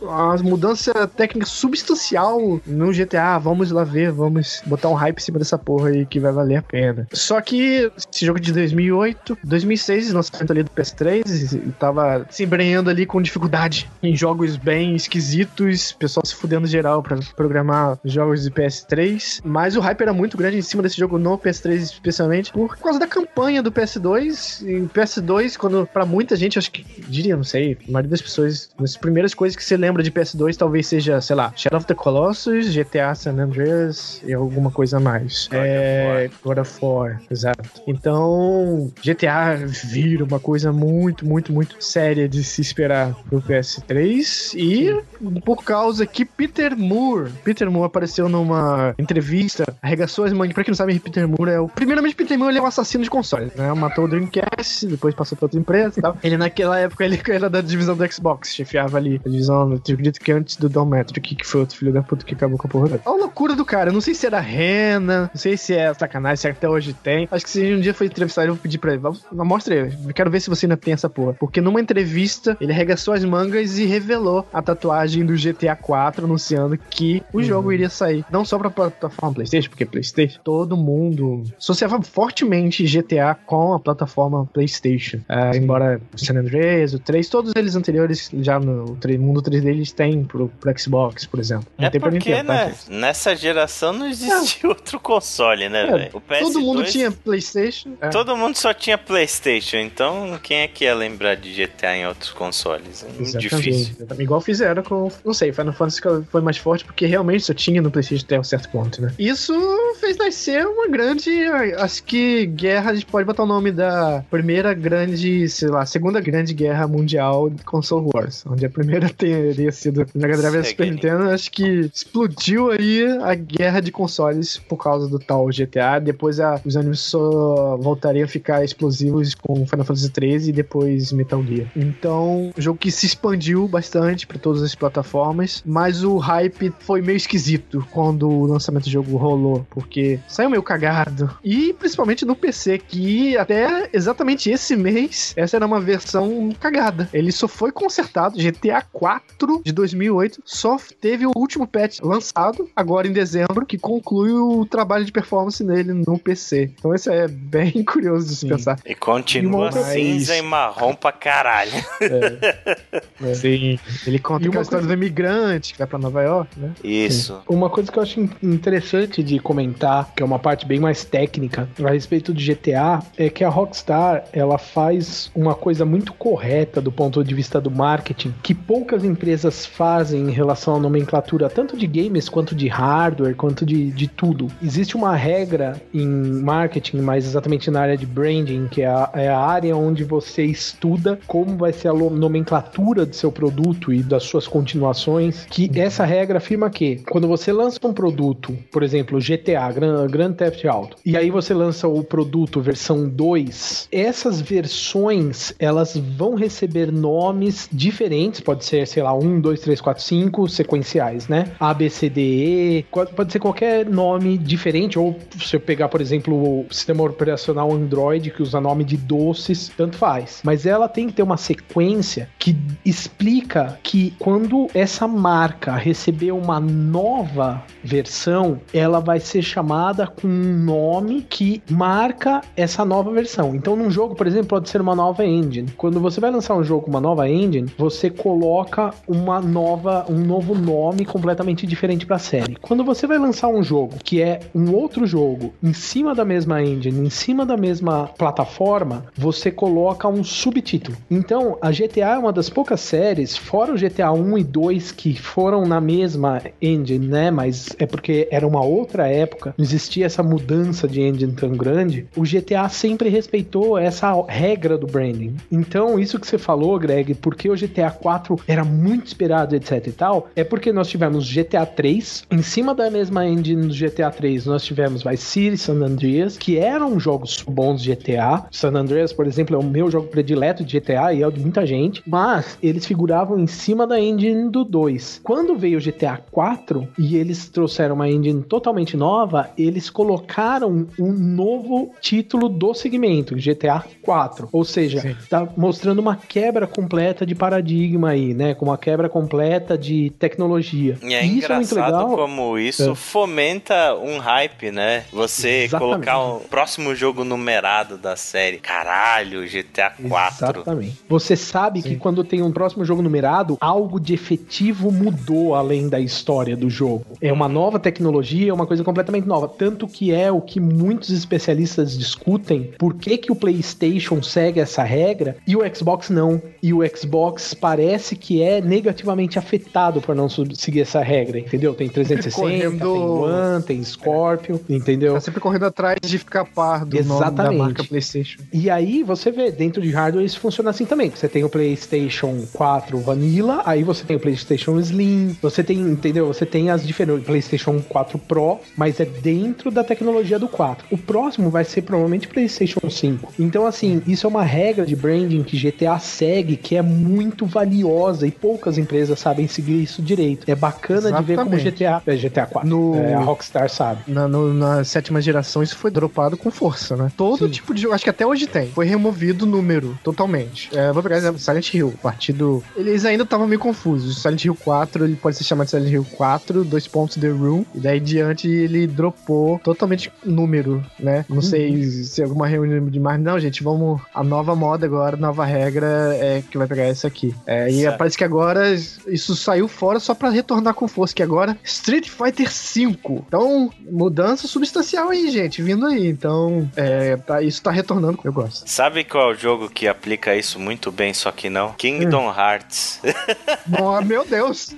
a, a mudança técnica substancial no GTA. Vamos lá ver, vamos botar um hype em cima dessa porra aí que vai valer a pena. Só que esse jogo de 2008, 2006, lançamento ali do PS3, e tava se embrenhando ali com dificuldade em jogos bem esquisitos, pessoal se fudendo geral pra programar jogos de PS3. Mas o hype era muito grande em cima desse jogo no PS3, especialmente por causa da campanha do PS2. E PS2, quando pra muita gente, acho que diria, não sei, a maioria das pessoas, as primeiras coisas que você lembra de PS2 talvez seja, sei lá, Shadow of the Colossus, GTA San Andreas e alguma coisa a mais. é, God of War, exato. Então, GTA vira uma coisa muito, muito, muito séria de se esperar pro PS3 e por causa que Peter Moore, Peter Moore apareceu numa entrevista, arregaçou as mangas. Pra quem não sabe, Peter Moore é o. Primeiramente, Peter Moore ele é um assassino de consoles, né? Matou o Dreamcast, depois passou pra outra empresa e tal. Ele naquela época ele era da divisão do Xbox, chefiava ali a divisão, eu acredito que antes do Don Metric, que foi outro filho da puta que acabou com a porra. Olha a loucura do cara, eu não sei se era rena, não sei se é sacanagem, se até hoje tem. Acho que se um dia for entrevistar ele, eu vou pedir pra ele, mostra aí, eu quero ver se você ainda tem essa porra. Porque numa entrevista, ele arregaçou as mangas e revelou a tatuagem do GTA 4, anunciando que o jogo iria sair. Não só pra plataforma PlayStation, porque PlayStation, todo mundo associava fortemente GTA com a plataforma PlayStation. Ah, embora o San Andreas, o 3, todos eles anteriores, já no 3, mundo 3 deles tem pro, pro Xbox, por exemplo. Não É tem pra porque, Nintendo, tá? né? Nessa geração não existia outro console, né, É, velho? O PS2, Todo mundo tinha PlayStation. é. Todo mundo só tinha PlayStation, então quem é que ia lembrar de GTA em outros consoles? É Exatamente, difícil. exatamente. Igual fizeram com. Não sei, Final Fantasy foi mais forte porque realmente só tinha no PlayStation até um certo ponto, né? Isso fez nascer uma grande. Acho que guerra, a gente pode botar o nome da primeira grande, sei lá, segunda grande guerra mundial de Console Wars. Onde a primeira teria sido Mega Drive e Super Nintendo. Acho que explodiu aí a guerra de consoles por causa do tal GTA. Depois a- os animes só voltariam a ficar explosivos com Final Fantasy 13 e depois Metal Gear. Então, um jogo que se expandiu bastante para todas as plataformas, mas o hype foi meio esquisito quando o lançamento do jogo rolou, porque saiu meio cagado. E principalmente no PC, que até exatamente esse mês, essa era uma versão cagada. Ele só foi consertado, GTA 4 de 2008, só teve o último patch lançado agora em dezembro, que conclui o trabalho de performance nele no PC. Então isso é bem curioso de se Sim. pensar. E E continua outra- cinza e marrom pra caralho. Sim. Ele conta E uma história do imigrante que vai pra Nova York, né? Isso. Uma coisa que eu acho in- interessante de comentar, que é uma parte bem mais técnica a respeito do GTA, é que a Rockstar ela faz uma coisa muito correta do ponto de vista do marketing, que poucas empresas fazem em relação à nomenclatura, tanto de games quanto de hardware, quanto de, de tudo. Existe uma regra em marketing, mais exatamente na área de branding, que é a, é a área onde você estuda como vai ser a nomenclatura do seu produto e das suas continuações, que essa regra afirma que quando você lança um produto, por exemplo, GTA, Gran- Grand Theft Auto, e aí você lança o produto versão 2, essas versões, elas vão receber nomes diferentes, pode ser, sei lá, 1, 2, 3, 4, 5 sequenciais, né? A, B, C, D, E, pode ser qualquer nome diferente, ou se você pegar, por exemplo, o sistema operacional Android, que usa nome de doces, tanto faz. Mas ela tem que ter uma sequência que explica que quando essa marca receber uma nova versão, ela vai ser chamada com um nome que marca essa nova versão. Então, num jogo, por exemplo, pode ser uma nova engine. Quando você vai lançar um jogo com uma nova engine, você coloca uma nova, um novo nome completamente diferente para a série. Quando você vai lançar um jogo que é um outro jogo em cima da mesma engine, em cima da mesma plataforma, você coloca um subtítulo. Então, a GTA é uma das poucas séries, fora o GTA 1 e 2 que foram na mesma engine, né? Mas é porque era uma outra época, não existia essa mudança de engine tão grande. O GTA sempre respeitou essa regra do branding. Então, isso que você falou, Greg, porque o GTA 4 era muito esperado, etc e tal, é porque nós tivemos GTA 3, em cima da mesma engine do GTA 3, nós tivemos Vice City, San Andreas, que eram jogos bons de GTA. San Andreas, por exemplo, é o meu jogo predileto de GTA e é o de muita gente, mas eles figuravam em cima da engine do 2. Quando veio o GTA 4 e eles trouxeram uma engine totalmente nova, eles colocaram um novo título do segmento, GTA 4. Ou seja, Sim. tá mostrando uma quebra completa de paradigma aí, né? Com uma quebra completa de tecnologia. E é isso é muito engraçado legal. como isso É. fomenta um hype, né? Você Exatamente. colocar o próximo jogo numerado da série. Caralho, GTA 4. Exatamente. Você sabe que quando tem um próximo jogo numerado, algo de efetivo mudou além da história do jogo. É uma nova tecnologia, é uma coisa completamente nova. Tanto que é o que muitos especialistas discutem. Por que, que o PlayStation segue essa regra e o Xbox não? E o Xbox parece que é negativamente afetado por não seguir essa regra, entendeu? Tem 360, correndo- tem One, tem Scorpio, entendeu? Tá sempre correndo atrás de ficar par do nome da Exatamente. marca PlayStation. E aí você vê, dentro de hardware isso funciona assim também. Você tem o PlayStation 4 Vanilla, aí você tem o PlayStation Slim, você tem, entendeu? Você tem as diferentes PlayStation 4 Pro, mas é dentro da tecnologia do 4. O próximo vai ser provavelmente PlayStation 5. Então assim, isso é uma regra de branding que GTA segue que é muito valiosa e poucas empresas sabem seguir isso direito. É bacana de ver como Exatamente. GTA, é GTA 4. No- É, a Rockstar sabe. Na, no- na sétima geração, isso foi dropado com força, né? Todo Sim. tipo de jogo, acho que até hoje tem. Foi removido o número totalmente. É, vou pegar exemplo, Silent Hill, a partir do. Eles ainda estavam meio confusos. Silent Hill 4, ele pode ser chamado de Silent Hill 4, dois pontos The Room. E daí diante ele dropou totalmente número, né? Não sei se é alguma reunião demais. Não, gente, vamos. A nova moda agora, nova regra é que vai pegar essa aqui. É, e Certo. parece que agora isso saiu fora só pra retornar com força, que agora Street Fighter V. Então, mudança substancial aí, gente, vindo aí. Então, é, tá, isso tá retornando, eu gosto. Sabe qual é o jogo que aplica isso muito bem, só que não? Kingdom Hearts. oh, meu Deus!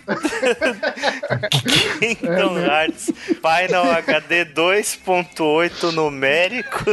Kingdom Hearts Final HD 2.8 numérico.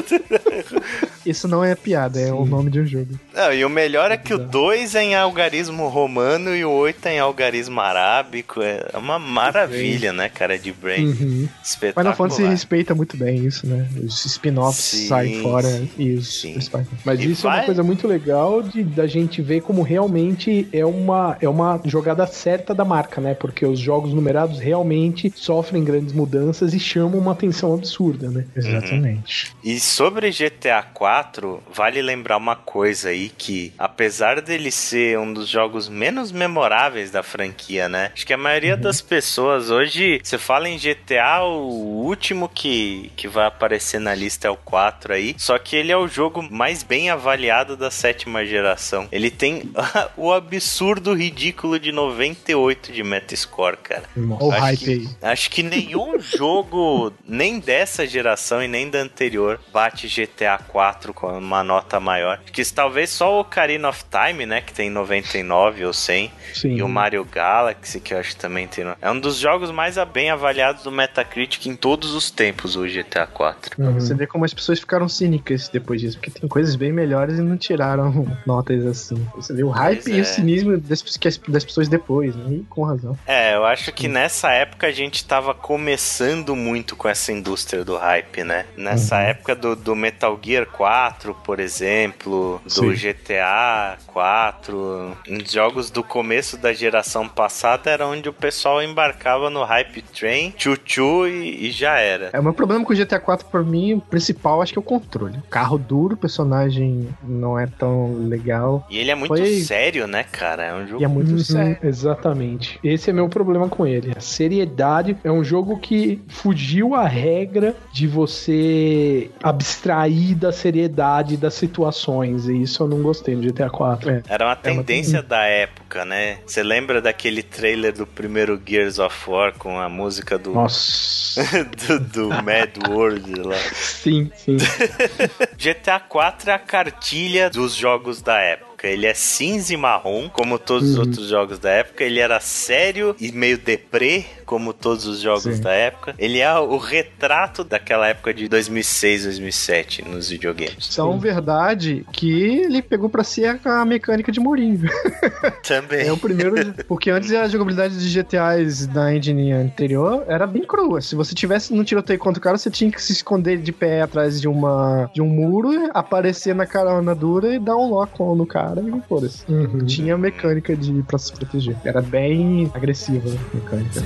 Isso não é piada, é o nome de um jogo. Não, e o melhor é que o 2 é em algarismo romano e o 8 é em algarismo arábico. É uma maravilha, né, cara, de brain. Uhum. Espetacular. Final Fantasy respeita muito bem isso, né? Os spin-offs saem fora e os sim. principais. Mas E isso é uma coisa muito legal de da gente ver como realmente é uma, é uma jogada certa da marca, né? Porque os jogos numerados realmente sofrem grandes mudanças e chamam uma atenção absurda, né? Exatamente. E sobre GTA 4, vale lembrar uma coisa aí que, apesar dele ser um dos jogos menos memoráveis da franquia, né? Acho que a maioria das pessoas hoje, você fala em GTA, o último que, que vai aparecer na lista é o 4 aí. Só que ele é o jogo mais bem avaliado da sétima geração. Ele tem o absurdo ridículo de 98 de Metascore, cara. Olha o Acho hype que- aí. Acho que nenhum jogo, nem dessa geração e nem da anterior, bate GTA 4 com uma nota maior. Acho que talvez só o Ocarina of Time, né, que tem 99 ou 100, Sim. e o Mario Galaxy, que eu acho que também tem. É um dos jogos mais bem avaliados do Metacritic em todos os tempos, o GTA 4. Uhum. Você vê como as pessoas ficaram cínicas depois disso, porque tem coisas bem melhores e não tiraram notas assim. Você vê o hype Pois e é. o cinismo das, das pessoas depois, né? E com razão. É, eu acho que nessa época a gente tava começando muito com essa indústria do hype, né? Nessa época do, do Metal Gear 4, por exemplo, do GTA 4. Em jogos do começo da geração passada era onde o pessoal embarcava no hype train, tchu-tchu e, e já era. É, o problema com o GTA 4, por mim, o principal acho que é o controle. Carro duro, personagem não é tão legal. E ele é muito Foi- sério, né, cara? É um jogo E é muito Uhum, sério. Exatamente. Esse é meu problema com ele. A seriedade é um jogo que fugiu à regra de você abstrair da seriedade das situações. E isso eu não gostei no GTA 4. É. Era uma uma tendência da época, né? Você lembra daquele trailer do primeiro Gears of War com a música do, Nossa. do, do Mad World lá? sim, sim. GTA 4 é a cartilha dos jogos da época. Ele é cinza e marrom, como todos os outros jogos da época. Ele era sério e meio deprê, como todos os jogos Sim. da época. Ele é o retrato daquela época de 2006, 2007 nos videogames. São verdade que ele pegou pra si a mecânica de Mourinho. Também. É o primeiro. Porque antes a jogabilidade de GTAs da engine anterior era bem crua. Se você tivesse no tiroteio contra o cara, você tinha que se esconder de pé atrás de uma de um muro, aparecer na carona dura e dar um lock on no cara e foda-se. Uhum. Tinha mecânica de pra se proteger. Era bem agressiva a mecânica.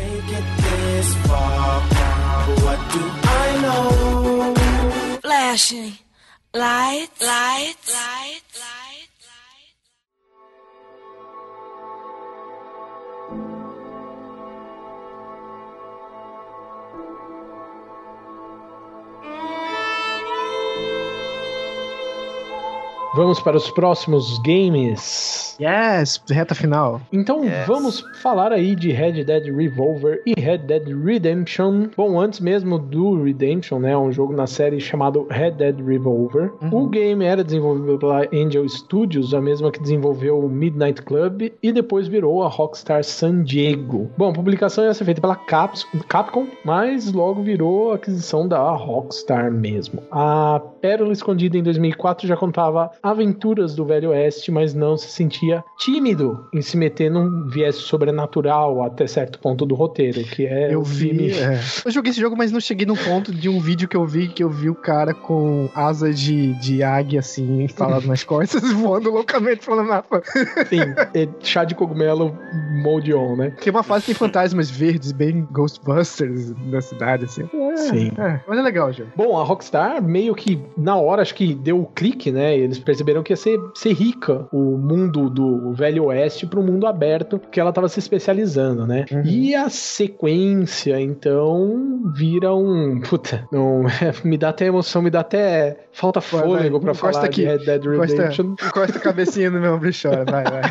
Flashing lights, lights, lights, lights, Vamos para os próximos games. Yes, reta final. Então Yes. vamos falar aí de Red Dead Revolver e Red Dead Redemption. Bom, antes mesmo do Redemption, né, um jogo na série chamado Red Dead Revolver. Uhum. O game era desenvolvido pela Angel Studios, a mesma que desenvolveu o Midnight Club e depois virou a Rockstar San Diego. Bom, a publicação ia ser feita pela Caps- Capcom, mas logo virou aquisição da Rockstar mesmo. A Pérola Escondida em 2004 já contava aventuras do Velho Oeste, mas não se sentia tímido em se meter num viés sobrenatural até certo ponto do roteiro, que é Eu o vi. filme é. Eu joguei esse jogo, mas não cheguei num ponto de um vídeo que eu vi que eu vi o cara com asa de, de águia, assim, instalado nas costas, voando loucamente pelo mapa. Sim, é chá de cogumelo mode on, né? Tem uma fase que tem fantasmas verdes, bem Ghostbusters na cidade, assim. É, Sim. É, mas é legal o jogo. Bom, a Rockstar meio que na hora acho que deu o clique, né? Eles perceberam que ia ser, ser rica o mundo do Velho Oeste para o mundo aberto que ela estava se especializando, né? Uhum. E a sequência, então, vira um. Puta, não, me dá até emoção, me dá até falta fôlego encosta falar aqui. de Red Dead Redemption. Encosta, encosta a cabecinha no meu ombro e chora, vai, vai.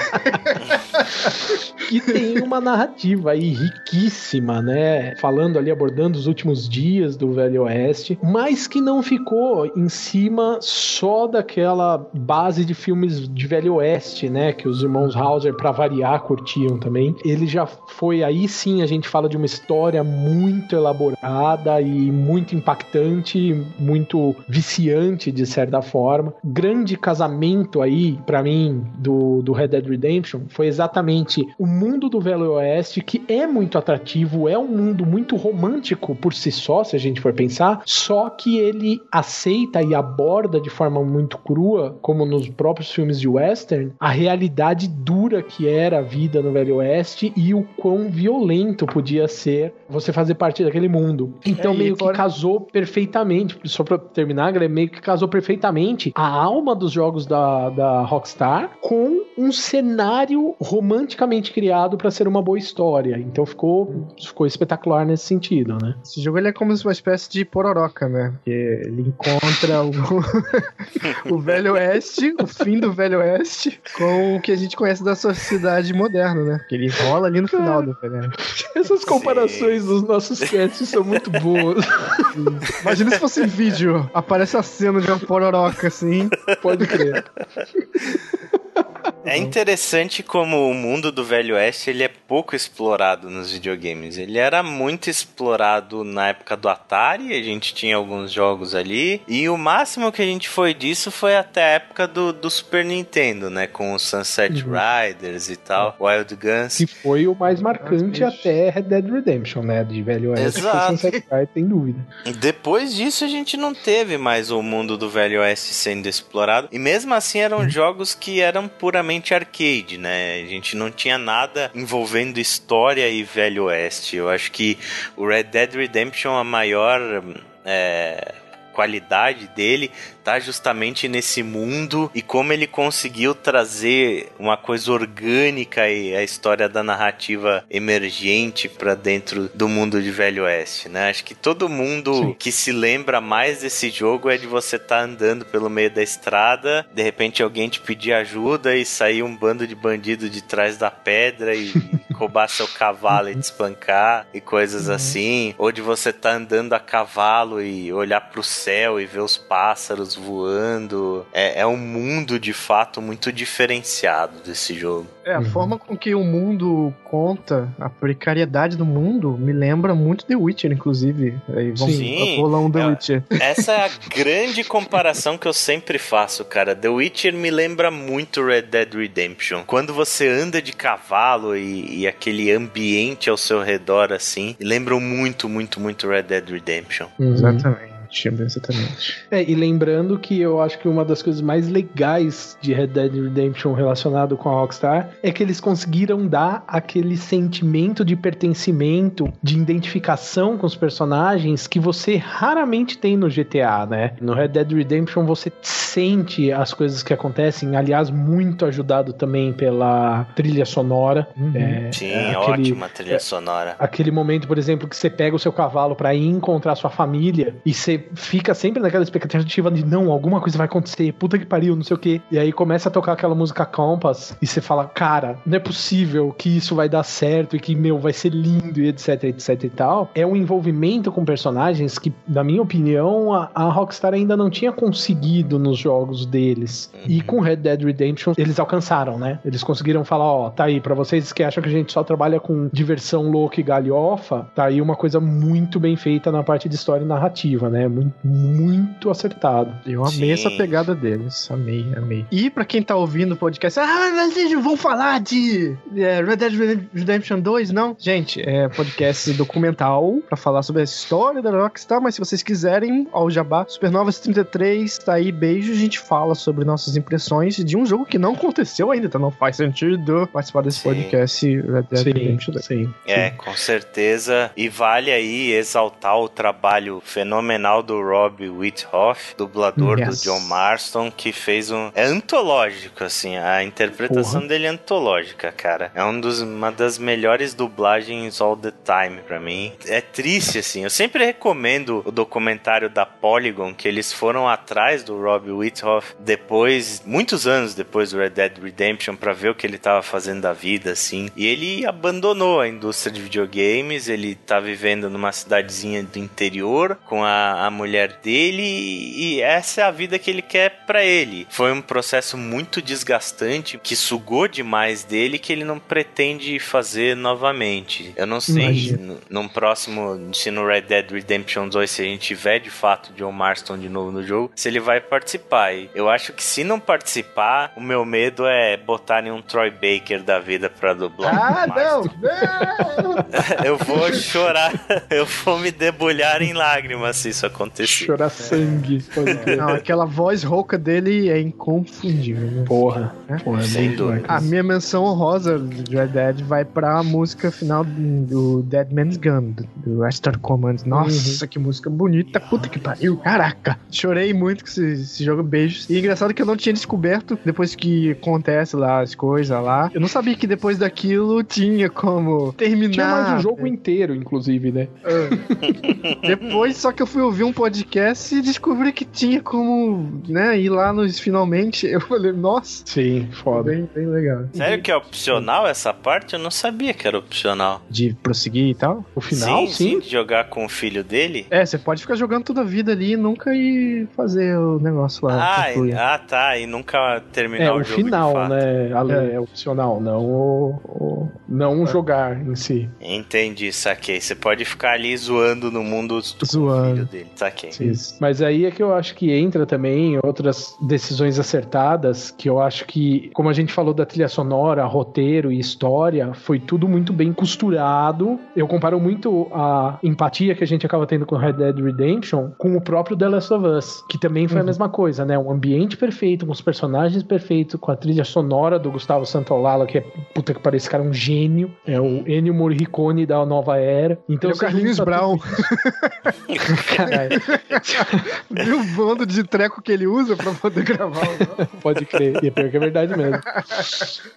que tem uma narrativa aí riquíssima, né? Falando ali, abordando os últimos dias do Velho Oeste, mas que não ficou em cima só daquela base de filmes de Velho Oeste, né? Que os irmãos Hauser, pra variar, curtiam também. Ele já foi, aí sim, a gente fala de uma história muito elaborada e muito impactante, muito viciante, de certa forma. Grande casamento aí, pra mim, do, do Red Dead Redemption foi exatamente o mundo do Velho Oeste, que é muito atrativo, é um mundo muito romântico por si só, se a gente for pensar, só que ele aceita e aborda de forma muito crua, como nos próprios filmes de western, a realidade dura que era a vida no Velho Oeste e o quão violento podia ser você fazer parte daquele mundo. Então É, meio que fora- casou perfeitamente, só pra terminar, Guilherme, meio que casou perfeitamente a alma dos jogos da, da Rockstar com um cenário romanticamente criado pra ser uma boa história. Então ficou, ficou espetacular nesse sentido, né? Esse jogo ele é como uma espécie de pororoca, né? Porque ele encontra o, o Velho Oeste, o fim do Velho Oeste, com o que a gente conhece da sociedade moderna, né? Que ele rola ali no final do Velho Oeste. Essas comparações dos nossos casts são muito boas. Imagina se fosse vídeo, aparece a cena de uma pororoca assim. Pode crer. É interessante como o mundo do Velho Oeste ele é pouco explorado nos videogames. Ele era muito explorado na época do Atari, a gente tinha alguns jogos ali, e o máximo que a gente foi disso foi até a época do, do Super Nintendo, né? Com o Sunset Uhum. Riders e tal, Wild Guns. Que foi o mais marcante até Red Dead Redemption, né? De velho oeste. Exato. Sunset Riders, sem dúvida. Depois disso, a gente não teve mais o mundo do Velho Oeste sendo explorado. E mesmo assim, eram jogos que eram puramente arcade, né? A gente não tinha nada envolvendo história e Velho Oeste. Eu acho que o Red Dead Redemption, a maior. é, qualidade dele tá justamente nesse mundo e como ele conseguiu trazer uma coisa orgânica e a história da narrativa emergente pra dentro do mundo de Velho Oeste, né? Acho que todo mundo Sim. que se lembra mais desse jogo é de você estar andando pelo meio da estrada, de repente alguém te pedir ajuda e sair um bando de bandido de trás da pedra e roubar seu cavalo e te espancar e coisas assim, ou de você estar andando a cavalo e olhar pro céu e ver os pássaros voando. É, é um mundo de fato muito diferenciado desse jogo. É, a forma com que o mundo conta, a precariedade do mundo, me lembra muito The Witcher, inclusive. Aí vamos Sim, rolar um The é- Witcher. Essa é a grande comparação que eu sempre faço, cara. The Witcher me lembra muito Red Dead Redemption. Quando você anda de cavalo e, e aquele ambiente ao seu redor, assim, lembram muito, muito, muito Red Dead Redemption. Exatamente, exatamente. É, e lembrando que eu acho que uma das coisas mais legais de Red Dead Redemption relacionado com a Rockstar é que eles conseguiram dar aquele sentimento de pertencimento, de identificação com os personagens que você raramente tem no GTA, né? No Red Dead Redemption você sente as coisas que acontecem, aliás, muito ajudado também pela trilha sonora. É, Sim, é aquele- ótima trilha sonora. Aquele momento, por exemplo, que você pega o seu cavalo pra ir encontrar sua família e você fica sempre naquela expectativa de não, alguma coisa vai acontecer, puta que pariu, não sei o quê. E aí começa a tocar aquela música Compass e você fala, cara, não é possível que isso vai dar certo e que, meu, vai ser lindo e etc, etc e tal. É um envolvimento com personagens que, na minha opinião, a, a Rockstar ainda não tinha conseguido nos jogos deles. E com Red Dead Redemption eles alcançaram, né? Eles conseguiram falar, ó, tá aí, pra vocês que acham que a gente só trabalha com diversão louca e galhofa, tá aí uma coisa muito bem feita na parte de história e narrativa, né? Muito, muito acertado. Eu amei Sim. essa pegada deles. Amei, amei. E pra quem tá ouvindo o podcast, ah, mas vocês não vão falar de é, Red Dead Redemption 2, não? Gente, é podcast documental pra falar sobre a história da Rockstar, mas se vocês quiserem, ó, o Jabá, Supernovas 33, tá aí, beijo, a gente fala sobre nossas impressões de um jogo que não aconteceu ainda, então não faz sentido participar desse Sim. podcast Red Dead Redemption 2. sim. É, com certeza. E vale aí exaltar o trabalho fenomenal do Rob Whithoff, dublador Yes. do John Marston, que fez um. É antológico, assim. A interpretação dele é antológica, cara. É um dos, uma das melhores dublagens all the time pra mim. É triste, assim. Eu sempre recomendo o documentário da Polygon, que eles foram atrás do Rob Whithoff depois, muitos anos depois do Red Dead Redemption, pra ver o que ele tava fazendo da vida, assim. E ele abandonou a indústria de videogames, ele tá vivendo numa cidadezinha do interior com a, a mulher dele e essa é a vida que ele quer pra ele. Foi um processo muito desgastante que sugou demais dele que ele não pretende fazer novamente. Eu não sei Imagino. no, num próximo, se no Red Dead Redemption 2, se a gente tiver de fato John Marston de novo no jogo, se ele vai participar. E eu acho que se não participar, o meu medo é botarem um Troy Baker da vida pra dublar. Ah, não. Eu vou chorar, eu vou me debulhar em lágrimas se isso acontecer. Chorar sangue. Não, aquela voz rouca dele é inconfundível. né? Porra. É? Porra, é Sem dúvida. A minha menção honrosa de Red Dead vai pra música final do Dead Man's Gun, do- do Astro Command. Nossa, que música bonita, puta que pariu. Caraca, chorei muito com esse, esse jogo, beijos. E engraçado que eu não tinha descoberto, depois que acontece lá as coisas lá, eu não sabia que depois daquilo tinha como terminar. Tinha mais o jogo inteiro, inclusive, né? Depois, só que eu fui ouvir um podcast e descobri que tinha como, né, ir lá nos finalmente. Eu falei, nossa, Sim, foda. bem, bem legal. Sério que é opcional essa parte? Eu não sabia que era opcional. De prosseguir e tal. O final, sim. de jogar com o filho dele. É, você pode ficar jogando toda a vida ali e nunca ir fazer o negócio lá. Ah, e- ah, tá. E nunca terminar É, o o jogo. de final, fato. né? É. é. opcional, não o, o- não jogar em si. Entendi, saquei. Você pode ficar ali zoando no mundo com o Zoando. filho dele. Saquei. Isso. Mas aí é que eu acho que entra também outras decisões acertadas, que eu acho que, como a gente falou da trilha sonora, roteiro e história, foi tudo muito bem costurado. Eu comparo muito a empatia que a gente acaba tendo com Red Dead Redemption com o próprio The Last of Us, que também foi a mesma coisa, né? Um ambiente perfeito, com os personagens perfeitos, com a trilha sonora do Gustavo Santaolalla, que é, puta que parece, esse cara é um gênio, é o Ennio Morricone da nova era. Então, Ele é o Carlinhos Brown. tudo- Caralho. Viu o bando de treco que ele usa pra poder gravar Pode crer, e é pior que é verdade mesmo.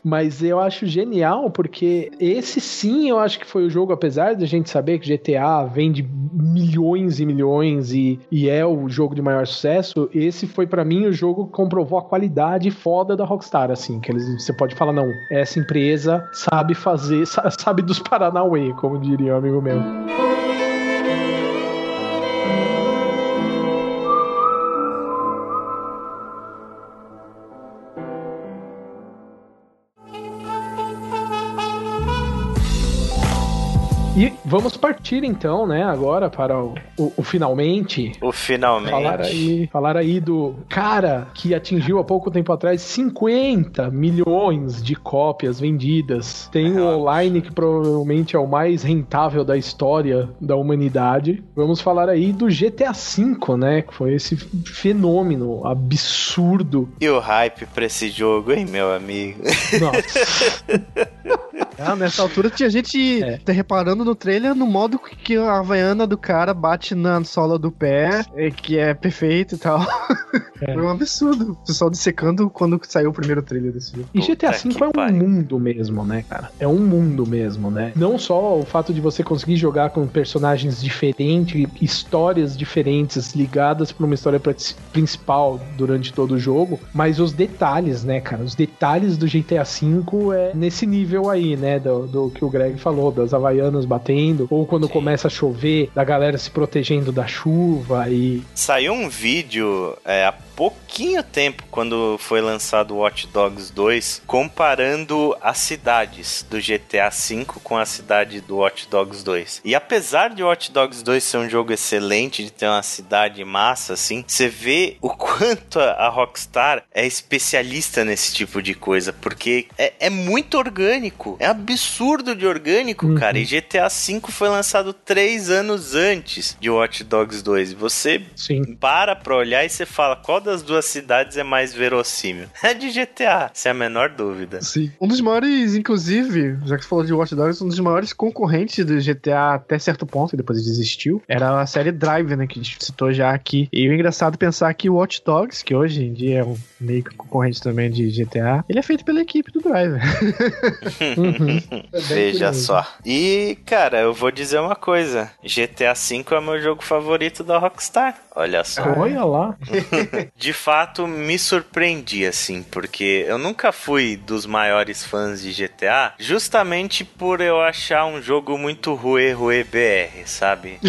Mas eu acho genial, porque esse sim eu acho que foi o jogo, apesar de a gente saber que GTA vende milhões e milhões e, e é o jogo de maior sucesso, esse foi pra mim o jogo que comprovou a qualidade foda da Rockstar, assim, que eles, você pode falar, não, essa empresa sabe fazer, sa- sabe dos Paranauê, como diria um amigo meu. Vamos partir então, né, agora para o, o- o finalmente. O finalmente. Falar aí, falar aí do cara que atingiu há pouco tempo atrás 50 milhões de cópias vendidas. Tem o online que provavelmente é o mais rentável da história da humanidade. Vamos falar aí do GTA V, né? Que foi esse fenômeno absurdo. E o hype pra esse jogo, hein, meu amigo? Nossa. Ah, nessa altura tinha gente É. tá reparando no trailer no modo que a Havaiana do cara bate na sola do pé, é, que é perfeito e tal. É. Foi um absurdo. O pessoal dissecando quando saiu o primeiro trailer desse jogo. E GTA V é um pariu. mundo mesmo, né, cara? É um mundo mesmo, né? Não só o fato de você conseguir jogar com personagens diferentes, histórias diferentes ligadas pra uma história principal durante todo o jogo, mas os detalhes, né, cara? Os detalhes do GTA V é nesse nível aí, né? Do, do que o Greg falou, das Havaianas batendo, ou quando Sim. começa a chover, da galera se protegendo da chuva e. Saiu um vídeo é, pouquinho tempo, quando foi lançado o Watch Dogs 2, comparando as cidades do GTA V com a cidade do Watch Dogs 2. E apesar de Watch Dogs 2 ser um jogo excelente, de ter uma cidade massa, assim, você vê o quanto a Rockstar é especialista nesse tipo de coisa, porque é, é muito orgânico, é absurdo de orgânico, Uhum. cara. E GTA V foi lançado três anos antes de Watch Dogs 2. E você Sim. para pra olhar e você fala qual das duas cidades é mais verossímil. É de GTA, sem a menor dúvida. Sim. Um dos maiores, inclusive, já que você falou de Watch Dogs, um dos maiores concorrentes do GTA até certo ponto, e depois desistiu, era a série Drive, né, que a gente citou já aqui. E o engraçado é pensar que o Watch Dogs, que hoje em dia é um meio que concorrente também de GTA, ele é feito pela equipe do Drive. Uhum. É Veja curioso. só. E, cara, eu vou dizer uma coisa: GTA V é o meu jogo favorito da Rockstar. Olha só. Olha lá. De fato, me surpreendi, assim, porque eu nunca fui dos maiores fãs de GTA, justamente por eu achar um jogo muito ruê, ruê BR, sabe?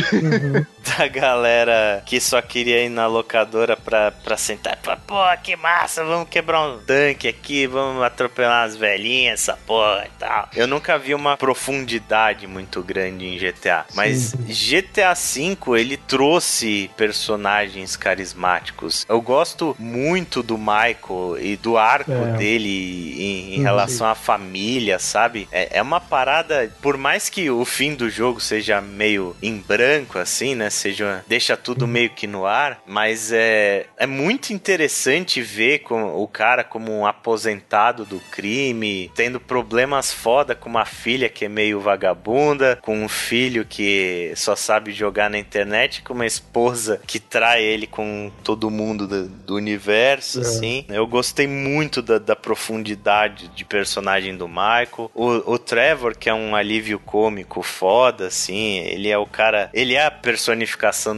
Da galera que só queria ir na locadora pra, pra sentar falar, pô, que massa, vamos quebrar um tanque aqui, vamos atropelar as velhinhas, essa porra e tal. Eu nunca vi uma profundidade muito grande em GTA, mas GTA V, ele trouxe personagens carismáticos. Eu gosto muito do Michael e do arco É. dele em, em Uhum. relação à família, sabe? É, é uma parada, por mais que o fim do jogo seja meio em branco, assim, né? Seja, deixa tudo Uhum. meio que no ar, mas é, é muito interessante ver com, o cara como um aposentado do crime, tendo problemas foda com uma filha que é meio vagabunda, com um filho que só sabe jogar na internet, com uma esposa que trai ele com todo mundo do, do universo, É. assim. Eu gostei muito da, da profundidade de personagem do Michael. O, o Trevor, que é um alívio cômico foda, assim, ele é o cara. Ele é a personificação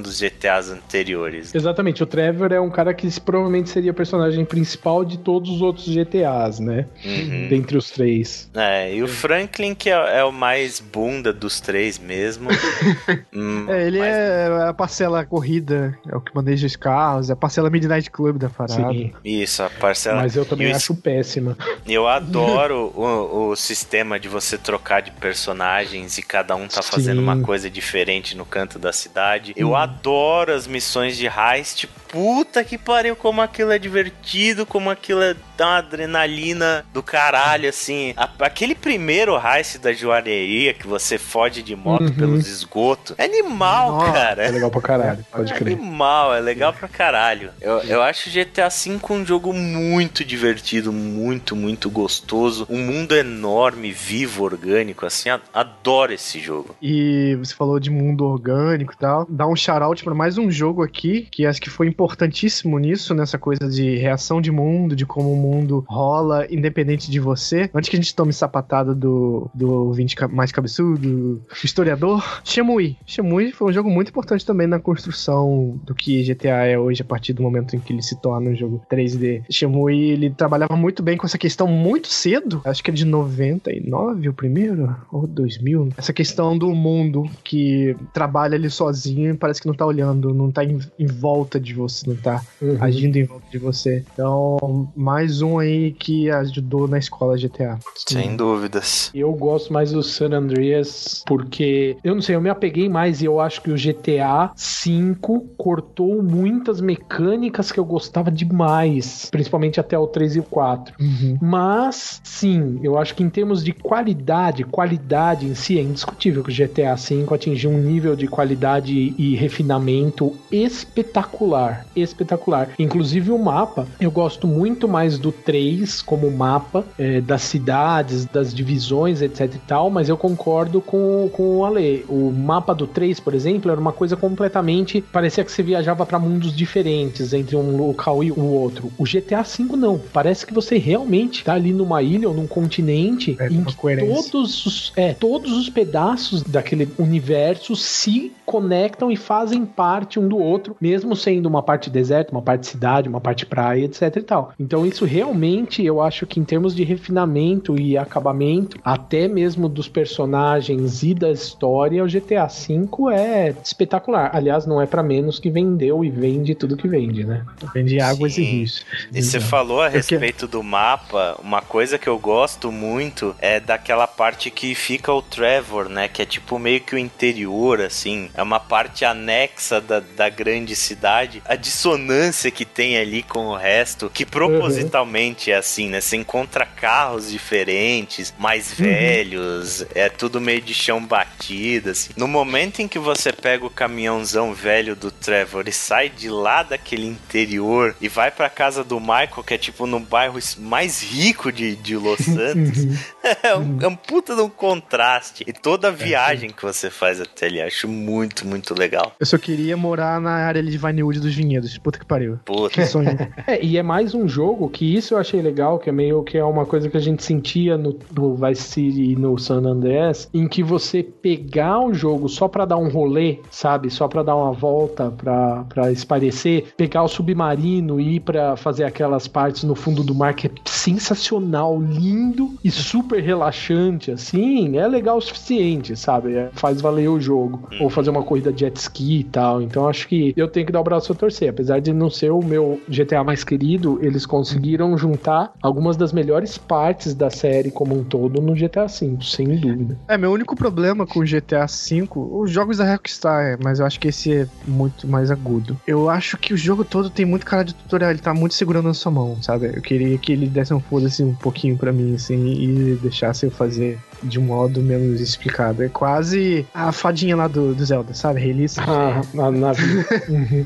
dos GTAs anteriores. Exatamente, o Trevor é um cara que provavelmente seria o personagem principal de todos os outros GTAs, né? Uhum. Dentre os três. É, e o Franklin, que é, é o mais bunda dos três mesmo. Hum, É, ele mas- é a parcela corrida, é o que maneja os carros, é a parcela Midnight Club da parada. Sim. Isso, a parcela. Mas eu também e o acho péssima. Eu adoro o, o sistema de você trocar de personagens e cada um tá fazendo Sim. uma coisa diferente no canto da cidade. Eu adoro as missões de heist. Puta que pariu, como aquilo é divertido, como aquilo é, dá uma adrenalina do caralho, assim. A- aquele primeiro heist da joalheria que você foge de moto Uhum. pelos esgotos. É animal, Nossa, cara. É legal pra caralho, pode É crer. animal, é legal pra caralho. Eu, eu acho GTA V um jogo muito divertido, muito, muito gostoso. Um mundo enorme, vivo, orgânico, assim. Adoro esse jogo. E você falou de mundo orgânico e tal. Dá um shout-out pra mais um jogo aqui, que acho que foi importantíssimo nisso, nessa coisa de reação de mundo, de como o mundo rola, independente de você. Antes que a gente tome sapatada do, do ouvinte mais cabeçudo, do historiador, Shemui. Shemui foi um jogo muito importante também na construção do que GTA é hoje, a partir do momento em que ele se torna um jogo 3D. Shemui, ele trabalhava muito bem com essa questão muito cedo, acho que é de 99 o primeiro, ou 2000. Essa questão do mundo que trabalha ali sozinho e parece que não tá olhando, não tá em, em volta de você, não tá Uhum. agindo em volta de você. Então, mais um aí que ajudou na escola GTA. Sem dúvidas. Eu gosto mais do San Andreas porque, eu não sei, eu me apeguei mais e eu acho que o GTA V cortou muitas mecânicas que eu gostava demais, principalmente até o 3 e o 4. Uhum. Mas, sim, eu acho que em termos de qualidade, qualidade em si, é indiscutível que o GTA V atingiu um nível de qualidade e refinamento espetacular. Espetacular. Inclusive o mapa, eu gosto muito mais do 3 como mapa, é, das cidades, das divisões, etc e tal, mas eu concordo com, com o Ale. O mapa do 3, por exemplo, era uma coisa completamente. Parecia que você viajava para mundos diferentes entre um local e o outro. O GTA V não. Parece que você realmente tá ali numa ilha ou num continente É, em que coerência. todos os, é, todos os pedaços daquele universo se conectam e fazem parte um do outro, mesmo sendo uma parte deserto, uma parte cidade, uma parte praia, etc e tal. Então isso realmente eu acho que em termos de refinamento e acabamento, até mesmo dos personagens e da história, o GTA V é espetacular. Aliás, não é pra menos que vendeu e vende tudo que vende, né? Vende águas Sim. e rios. E você falou a respeito do mapa, uma coisa que eu gosto muito é daquela parte que fica o Trevor, né? Que é tipo meio que o interior, assim. É uma parte anexa da, da grande cidade. A dissonância que tem ali com o resto, que propositalmente é assim, né? Você encontra carros diferentes, mais velhos, é tudo meio de chão batido, assim. No momento em que você pega o caminhãozão velho do Trevor e sai de lá daquele interior e vai pra casa do Michael, que é tipo no bairro mais rico de, de Los Santos, é, um, é um puta de um contraste. E toda a viagem que você faz até ali, acho muito, muito legal. Eu só queria morar na área ali de Vinewood dos vinhedos. Puta que pariu. Puta. Que sonho. É, e é mais um jogo que isso eu achei legal, que é meio que é uma coisa que a gente sentia no, no Vice City e no San Andreas, em que você pegar o jogo só pra dar um rolê, sabe? Só pra dar uma volta, pra, pra esparecer, pegar o submarino e ir pra fazer aquelas partes no fundo do mar que é sensacional, lindo e super relaxante, assim, é legal o suficiente, sabe? É, faz valer o jogo. Ou fazer uma corrida de jet ski e tal. Então acho que eu tenho que dar o braço a torcer. Apesar de não ser o meu GTA mais querido, eles conseguiram juntar algumas das melhores partes da série como um todo no GTA V, sem dúvida. É, meu único problema com o GTA V, os jogos da Rockstar, é, mas eu acho que esse é muito mais agudo. Eu acho que o jogo todo tem muito cara de tutorial, ele tá muito segurando na sua mão, sabe? Eu queria que ele desse um foda-se um pouquinho pra mim, assim, e deixasse eu fazer de um modo menos explicado. É quase a fadinha lá do, do Zelda, sabe? Release. Ah, na, na vida. Uhum.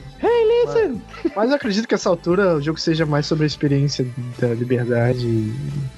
Mas eu acredito que essa altura o jogo seja mais sobre a experiência da liberdade,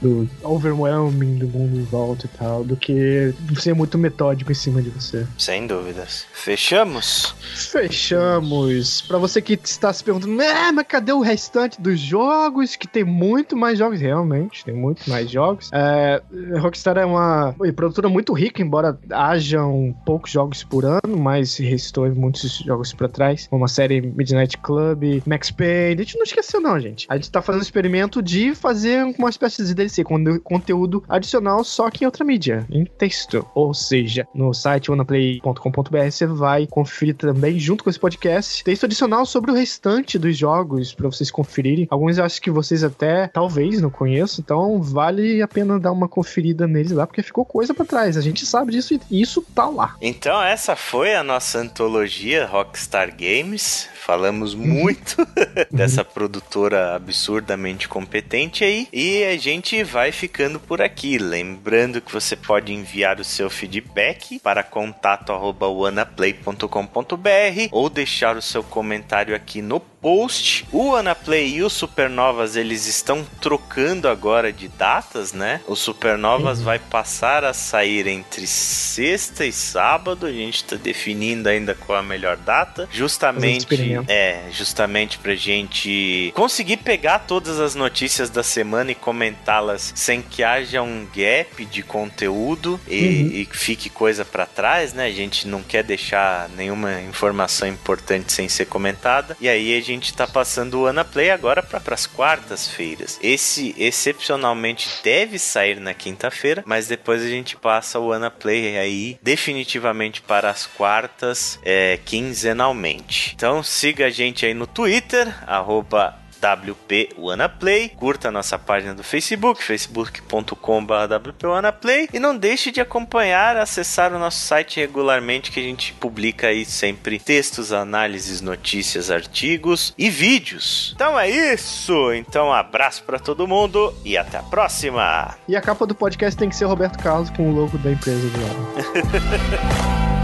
do overwhelming do mundo em volta e tal, do que ser muito metódico em cima de você. Sem dúvidas. Fechamos? Fechamos. Pra você que está se perguntando, é, mas cadê o restante dos jogos? Que tem muito mais jogos, realmente, tem muito mais jogos. É, Rockstar é uma produtora muito rica, embora hajam poucos jogos por ano, mas restou muitos jogos pra trás, como a série Midnight Club, Max Payne. A gente não esqueceu, não, gente. A gente tá fazendo um experimento de fazer uma espécie de DLC, conteúdo adicional, só que em outra mídia, em texto. Ou seja, no site onaplay.com.br você vai conferir também, junto com esse podcast, texto adicional sobre o restante dos jogos, pra vocês conferirem. Alguns eu acho que vocês até talvez não conheçam, então vale a pena dar uma conferida neles lá, porque ficou coisa pra trás. A gente sabe disso e isso tá lá. Então essa foi a nossa antologia Rockstar Games. Falamos muito dessa produtora absurdamente competente aí. E a gente vai ficando por aqui. Lembrando que você pode enviar o seu feedback para contato@wanaplay.com.br ou deixar o seu comentário aqui no post. O Anaplay e o Supernovas eles estão trocando agora de datas, né? O Supernovas vai passar a sair entre sexta e sábado. A gente está definindo ainda qual a melhor data, justamente é, justamente pra gente conseguir pegar todas as notícias da semana e comentá-las sem que haja um gap de conteúdo e, Uhum. e fique coisa pra trás, né? A gente não quer deixar nenhuma informação importante sem ser comentada. E aí a gente tá passando o Anaplay agora para as quartas-feiras. Esse excepcionalmente deve sair na quinta-feira, mas depois a gente passa o Anaplay aí definitivamente para as quartas é, quinzenalmente. Então siga a gente aí no Twitter, arroba WP WannaPlay, curta a nossa página do Facebook, facebook.com.br WP e não deixe de acompanhar, acessar o nosso site regularmente que a gente publica aí sempre textos, análises, notícias, artigos e vídeos. Então é isso, então um abraço para todo mundo e até a próxima. E a capa do podcast tem que ser Roberto Carlos com o logo da empresa do lado.